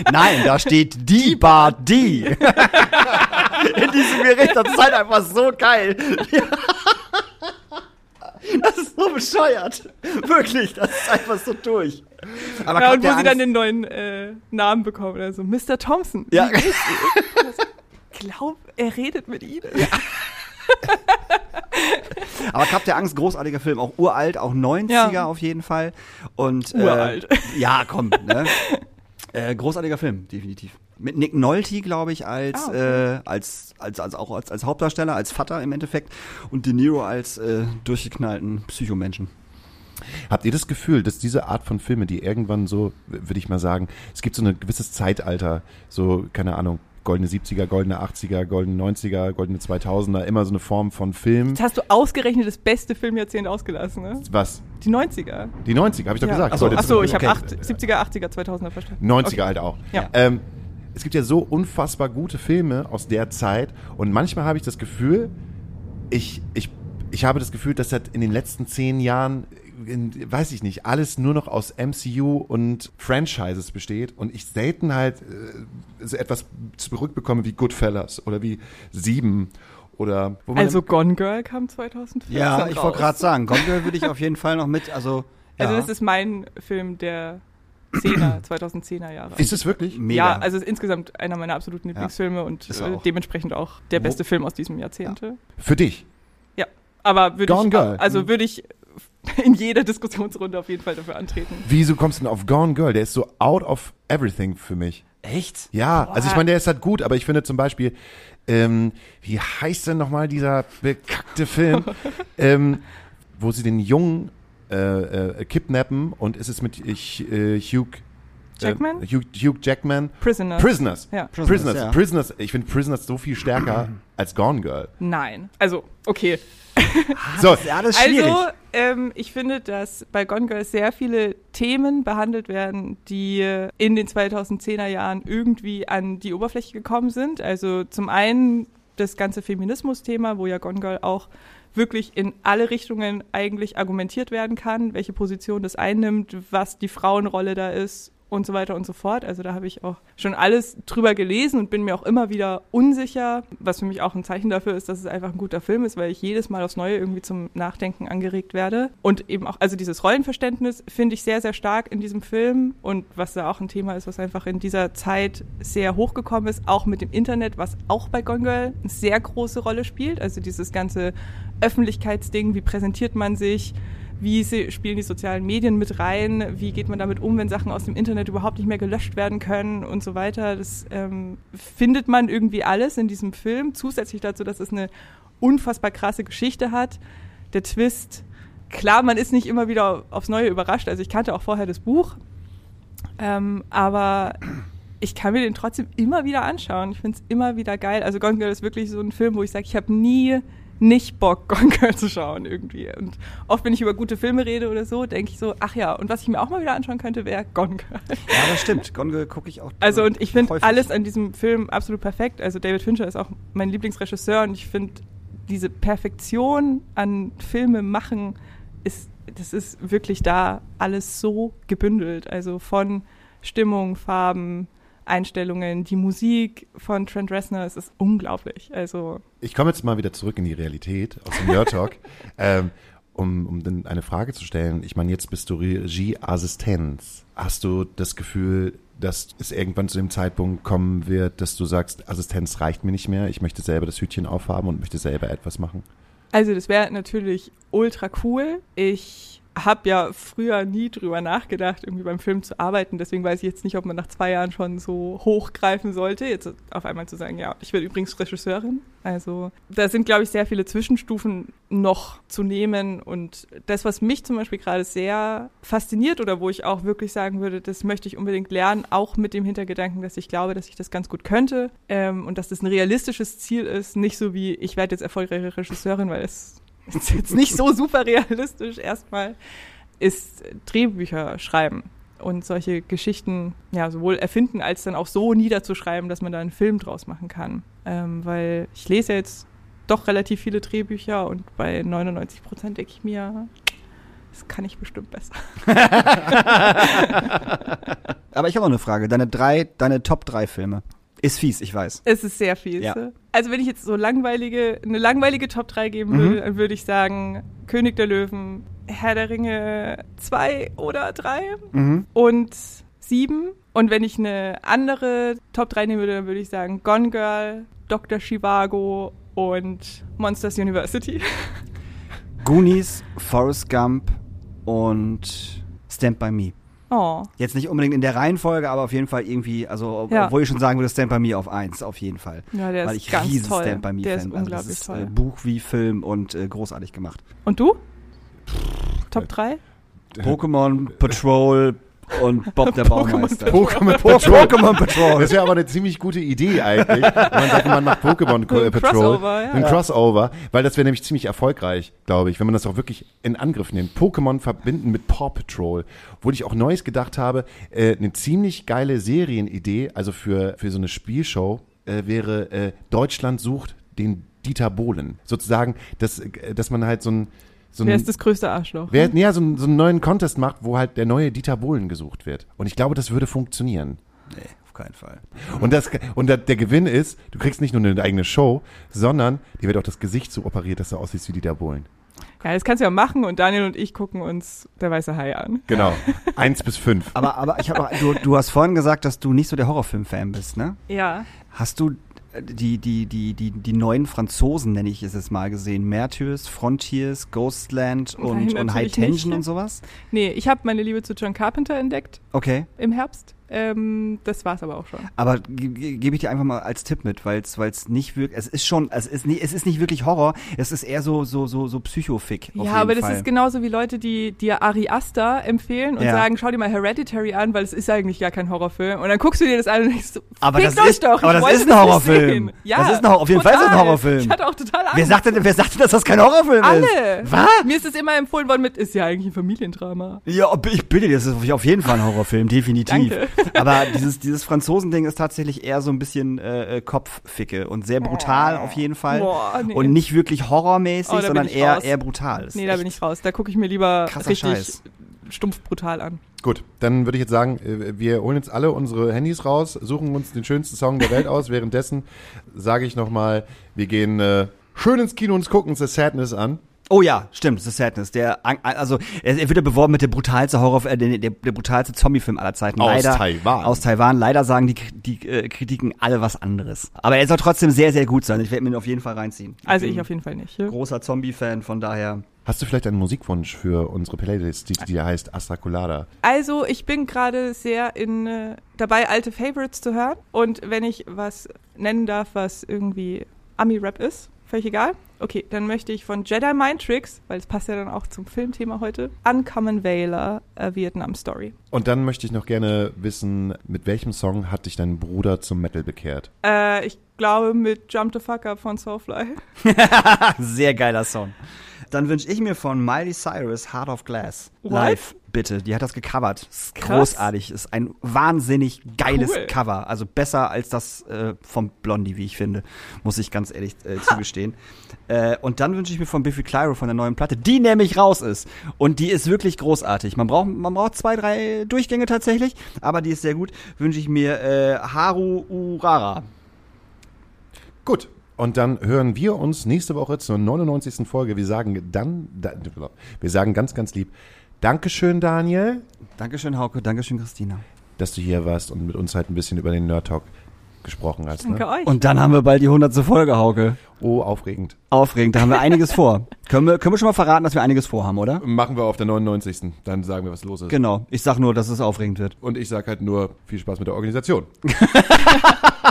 Nein, da steht die Bart, die. In diesem Gericht, das ist halt einfach so geil. Das ist so bescheuert. Wirklich, das ist einfach so durch. Aber Ja, und wo sie dann Angst- den neuen äh, Namen bekommen, also Mr. Thompson. Ja. Ich glaub, er redet mit ihnen. Aber Cup der Angst, großartiger Film, auch uralt, auch 90er Ja. auf jeden Fall. Und, Uralt. Äh, ja, komm, ne? äh, großartiger Film, definitiv. Mit Nick Nolte, glaube ich, als, Ah, okay. äh, als, als, als auch als, als Hauptdarsteller, als Vater im Endeffekt. Und De Niro als äh, durchgeknallten Psychomenschen. Habt ihr das Gefühl, dass diese Art von Filme, die irgendwann so, würde ich mal sagen, es gibt so ein gewisses Zeitalter, so, keine Ahnung, goldene 70er, goldene 80er, goldene 90er, goldene 2000er, immer so eine Form von Film. Jetzt hast du ausgerechnet das beste Filmjahrzehnt ausgelassen, ne? Was? Die 90er. Die 90er, habe ich doch Ja. gesagt. Ach so, Goldene Ach so, ich Okay. habe 70er, 80er, 2000er verstanden. 90er Okay. halt auch. Ja. Ähm, es gibt ja so unfassbar gute Filme aus der Zeit und manchmal habe ich das Gefühl, ich, ich, ich habe das Gefühl, dass das in den letzten zehn Jahren, in, weiß ich nicht, alles nur noch aus MCU und Franchises besteht und ich selten halt äh, so etwas zurückbekomme wie Goodfellas oder wie Sieben oder wo man Also Gone Girl kam 2014 Ja, ich wollte gerade sagen, Gone Girl würde ich auf jeden Fall noch mit, also. Ja, Also das ist mein Film der 10er, 2010er Jahre. ist es wirklich? mega. Ja, also insgesamt einer meiner absoluten Lieblingsfilme und Ist äh, auch. dementsprechend auch der Wo- beste Film aus diesem Jahrzehnte. Für dich? Ja, aber würde Gone ich, Girl. also würde ich in jeder Diskussionsrunde auf jeden Fall dafür antreten. Wieso kommst du denn auf Gone Girl? Der ist so out of everything für mich. Echt? Ja, Boah. also ich meine, der ist halt gut, aber ich finde zum Beispiel, ähm, wie heißt denn nochmal dieser bekackte Film, ähm, wo sie den Jungen äh, äh, kidnappen und es ist mit ich, äh, Hugh Jackman? Äh, Hugh, Hugh Jackman. Prisoner. Prisoners. Ja. Prisoners. Prisoners, ja. Prisoners. Ich finde Prisoners so viel stärker als Gone Girl. Nein. Also, okay. So, Ja, das ist schwierig. Also, ähm, ich finde, dass bei Gone Girl sehr viele Themen behandelt werden, die in den 2010er Jahren irgendwie an die Oberfläche gekommen sind. Also zum einen das ganze Feminismus-Thema, wo ja Gone Girl auch wirklich in alle Richtungen eigentlich argumentiert werden kann, welche Position das einnimmt, was die Frauenrolle da ist und so weiter und so fort. Also da habe ich auch schon alles drüber gelesen und bin mir auch immer wieder unsicher, was für mich auch ein Zeichen dafür ist, dass es einfach ein guter Film ist, weil ich jedes Mal aufs Neue irgendwie zum Nachdenken angeregt werde. Und eben auch, also dieses Rollenverständnis finde ich sehr, sehr stark in diesem Film und was da auch ein Thema ist, was einfach in dieser Zeit sehr hochgekommen ist, auch mit dem Internet, was auch bei Gone Girl eine sehr große Rolle spielt. Also dieses ganze Öffentlichkeitsding, wie präsentiert man sich, wie spielen die sozialen Medien mit rein, wie geht man damit um, wenn Sachen aus dem Internet überhaupt nicht mehr gelöscht werden können und so weiter. Das ähm, findet man irgendwie alles in diesem Film, zusätzlich dazu, dass es eine unfassbar krasse Geschichte hat. Der Twist, klar, man ist nicht immer wieder aufs Neue überrascht, also ich kannte auch vorher das Buch, ähm, aber ich kann mir den trotzdem immer wieder anschauen. Ich finde es immer wieder geil. Also Gone Girl ist wirklich so ein Film, wo ich sage, ich habe nie nicht Bock, Gone Girl zu schauen irgendwie. Und oft, wenn ich über gute Filme rede oder so, denke ich so, ach ja, und was ich mir auch mal wieder anschauen könnte, wäre Gone Girl. Ja, das stimmt. Gone Girl gucke ich auch. Also und ich finde alles an diesem Film absolut perfekt. Also David Fincher ist auch mein Lieblingsregisseur und ich finde diese Perfektion an Filme machen ist das ist wirklich da alles so gebündelt. Also von Stimmung, Farben, Einstellungen, die Musik von Trent Reznor, es ist unglaublich. Also Ich komme jetzt mal wieder zurück in die Realität aus dem Nerd Talk, ähm, um, um dann eine Frage zu stellen. Ich meine, jetzt bist du Regieassistenz. Hast du das Gefühl, dass es irgendwann zu dem Zeitpunkt kommen wird, dass du sagst, Assistenz reicht mir nicht mehr, ich möchte selber das Hütchen aufhaben und möchte selber etwas machen? Also das wäre natürlich ultra cool. Ich habe ja früher nie drüber nachgedacht, irgendwie beim Film zu arbeiten. Deswegen weiß ich jetzt nicht, ob man nach zwei Jahren schon so hochgreifen sollte. Jetzt auf einmal zu sagen, ja, ich werde übrigens Regisseurin. Also da sind, glaube ich, sehr viele Zwischenstufen noch zu nehmen. Und das, was mich zum Beispiel gerade sehr fasziniert oder wo ich auch wirklich sagen würde, das möchte ich unbedingt lernen, auch mit dem Hintergedanken, dass ich glaube, dass ich das ganz gut könnte ähm, und dass das ein realistisches Ziel ist. Nicht so wie, ich werde jetzt erfolgreiche Regisseurin, weil es ist jetzt nicht so super realistisch erstmal, ist Drehbücher schreiben und solche Geschichten ja sowohl erfinden als dann auch so niederzuschreiben, dass man da einen Film draus machen kann. Ähm, weil ich lese ja jetzt doch relativ viele Drehbücher und bei 99 Prozent denke ich mir, das kann ich bestimmt besser. Aber ich habe auch eine Frage. Deine drei, deine Top drei Filme. Ist fies, ich weiß. Es ist sehr fies. Ja. Also wenn ich jetzt so langweilige, eine langweilige Top 3 geben Mhm. würde, dann würde ich sagen König der Löwen, Herr der Ringe 2 oder 3 Mhm. und 7. Und wenn ich eine andere Top 3 nehmen würde, dann würde ich sagen Gone Girl, Dr. Chivago und Monsters University. Goonies, Forrest Gump und Stand By Me. Oh. Jetzt nicht unbedingt in der Reihenfolge, aber auf jeden Fall irgendwie, also Ja. obwohl ich schon sagen würde, Stand By Me auf eins, auf jeden Fall. Ja, der Weil ist ich ganz riesen toll. Stand By Me der Fan ist bin. Also das ist toll. äh, Buch wie Film und äh, großartig gemacht. Und du? Top 3? Pokémon Patrol und Bob der Baumeister. Pokémon Po- Pokémon Patrol. Das wäre aber eine ziemlich gute Idee eigentlich. Wenn man sagt, man macht Pokémon Ein äh, Patrol. Crossover, ja. Ein Crossover, weil das wäre nämlich ziemlich erfolgreich, glaube ich, wenn man das auch wirklich in Angriff nimmt. Pokémon verbinden mit Paw Patrol. Wo ich auch Neues gedacht habe, äh, eine ziemlich geile Serienidee, also für, für so eine Spielshow, äh, wäre äh, Deutschland sucht den Dieter Bohlen. Sozusagen, dass, äh, dass man halt so ein so Wer ein, ist das größte Arschloch? wer, nee, ja, so, einen- so einen neuen Contest macht, wo halt der neue Dieter Bohlen gesucht wird. Und ich glaube, das würde funktionieren. Nee, auf keinen Fall. Und, das, und der, der Gewinn ist, du kriegst nicht nur eine eigene Show, sondern dir wird auch das Gesicht so operiert, dass du aussiehst wie Dieter Bohlen. Ja, das kannst du ja machen und Daniel und ich gucken uns der weiße Hai an. Genau. Eins bis fünf. Aber, aber ich habe du, du hast vorhin gesagt, dass du nicht so der Horrorfilm-Fan bist, ne? Ja. Hast du die, die, die, die, die neuen Franzosen, nenne ich es jetzt mal, gesehen? Martyrs, Frontiers, Ghostland Nein, und, und High Tension nicht. und sowas? Nee, ich habe meine Liebe zu John Carpenter entdeckt Okay. im Herbst. Ähm, das war's aber auch schon. Aber ge- ge- gebe ich dir einfach mal als Tipp mit, weil es nicht wirklich, es ist schon, es ist nicht, es ist nicht wirklich Horror, es ist eher so so so so Psychofick. ja, aber jeden das Fall. ist genauso wie Leute, die dir Ari Aster empfehlen und Ja. sagen, schau dir mal Hereditary an, weil es ist eigentlich gar kein Horrorfilm. Und dann guckst du dir das an und denkst so, Aber das euch ist- doch, aber ich das ist ein Horrorfilm. Ja, Das ist ein Horror- auf jeden Fall ist ein total. Horrorfilm. Ich hatte auch total Angst. Wer sagte, wer sagte, dass das kein Horrorfilm Alle. ist? Was? Mir ist es immer empfohlen worden mit, ist ja eigentlich ein Familiendrama. Ja, ich bitte dir, das ist auf jeden Fall ein Horrorfilm, definitiv. Danke. Aber dieses, dieses Franzosending ist tatsächlich eher so ein bisschen äh, äh, Kopfficke und sehr brutal auf jeden Fall. Boah, nee. Und nicht wirklich horrormäßig, Oh, sondern eher, raus. eher brutal. Das Nee, ist da bin ich raus. Da gucke ich mir lieber richtig Scheiß. stumpf brutal an. Gut, dann würde ich jetzt sagen, äh, wir holen jetzt alle unsere Handys raus, suchen uns den schönsten Song der Welt aus. Währenddessen sage ich nochmal, wir gehen äh, schön ins Kino und gucken uns The Sadness an. Oh ja, stimmt, The Sadness. Der, also er, wird ja beworben mit der brutalste Horror, äh, der, der, der brutalste Zombie-Film aller Zeiten. Aus Leider, Taiwan. Aus Taiwan. Leider sagen die, die äh, Kritiken alle was anderes. Aber er soll trotzdem sehr, sehr gut sein. Ich werde mir ihn auf jeden Fall reinziehen. Also ich auf jeden Fall nicht. Ja? großer Zombie-Fan, von daher. Hast du vielleicht einen Musikwunsch für unsere Playlist, die, die heißt Astra Colada? Also ich bin gerade sehr in äh, dabei, alte Favorites zu hören. Und wenn ich was nennen darf, was irgendwie Ami-Rap ist, völlig egal. Okay, dann möchte ich von Jedi Mind Tricks, weil es passt ja dann auch zum Filmthema heute, Uncommon Valor, a Vietnam Story. Und dann möchte ich noch gerne wissen, mit welchem Song hat dich dein Bruder zum Metal bekehrt? Äh, ich glaube mit Jump the Fuck Up von Soulfly. Sehr geiler Song. Dann wünsche ich mir von Miley Cyrus Heart of Glass What? live bitte. Die hat das gecovert. Ist Krass. großartig. Ist ein wahnsinnig geiles Cool. Cover. Also besser als das äh, vom Blondie, wie ich finde. Muss ich ganz ehrlich äh, zugestehen. Äh, und dann wünsche ich mir von Biffy Clyro von der neuen Platte, die nämlich raus ist. Und die ist wirklich großartig. Man braucht, man braucht zwei, drei Durchgänge tatsächlich, aber die ist sehr gut. Wünsche ich mir äh, Haru Urara. Gut. Und dann hören wir uns nächste Woche zur 99. Folge. Wir sagen dann, da, wir sagen ganz, ganz lieb, Dankeschön, Daniel, Dankeschön, Hauke. Dankeschön, Christina. dass du hier warst und mit uns halt ein bisschen über den Nerd Talk gesprochen hast. Danke Ne? euch. Und dann haben wir bald die 100. Folge, Hauke. Oh, aufregend. Aufregend, da haben wir einiges vor. Können wir, können wir schon mal verraten, dass wir einiges vorhaben, oder? Machen wir auf der 99. Dann sagen wir, was los ist. Genau. Ich sag nur, dass es aufregend wird. Und ich sag halt nur, viel Spaß mit der Organisation.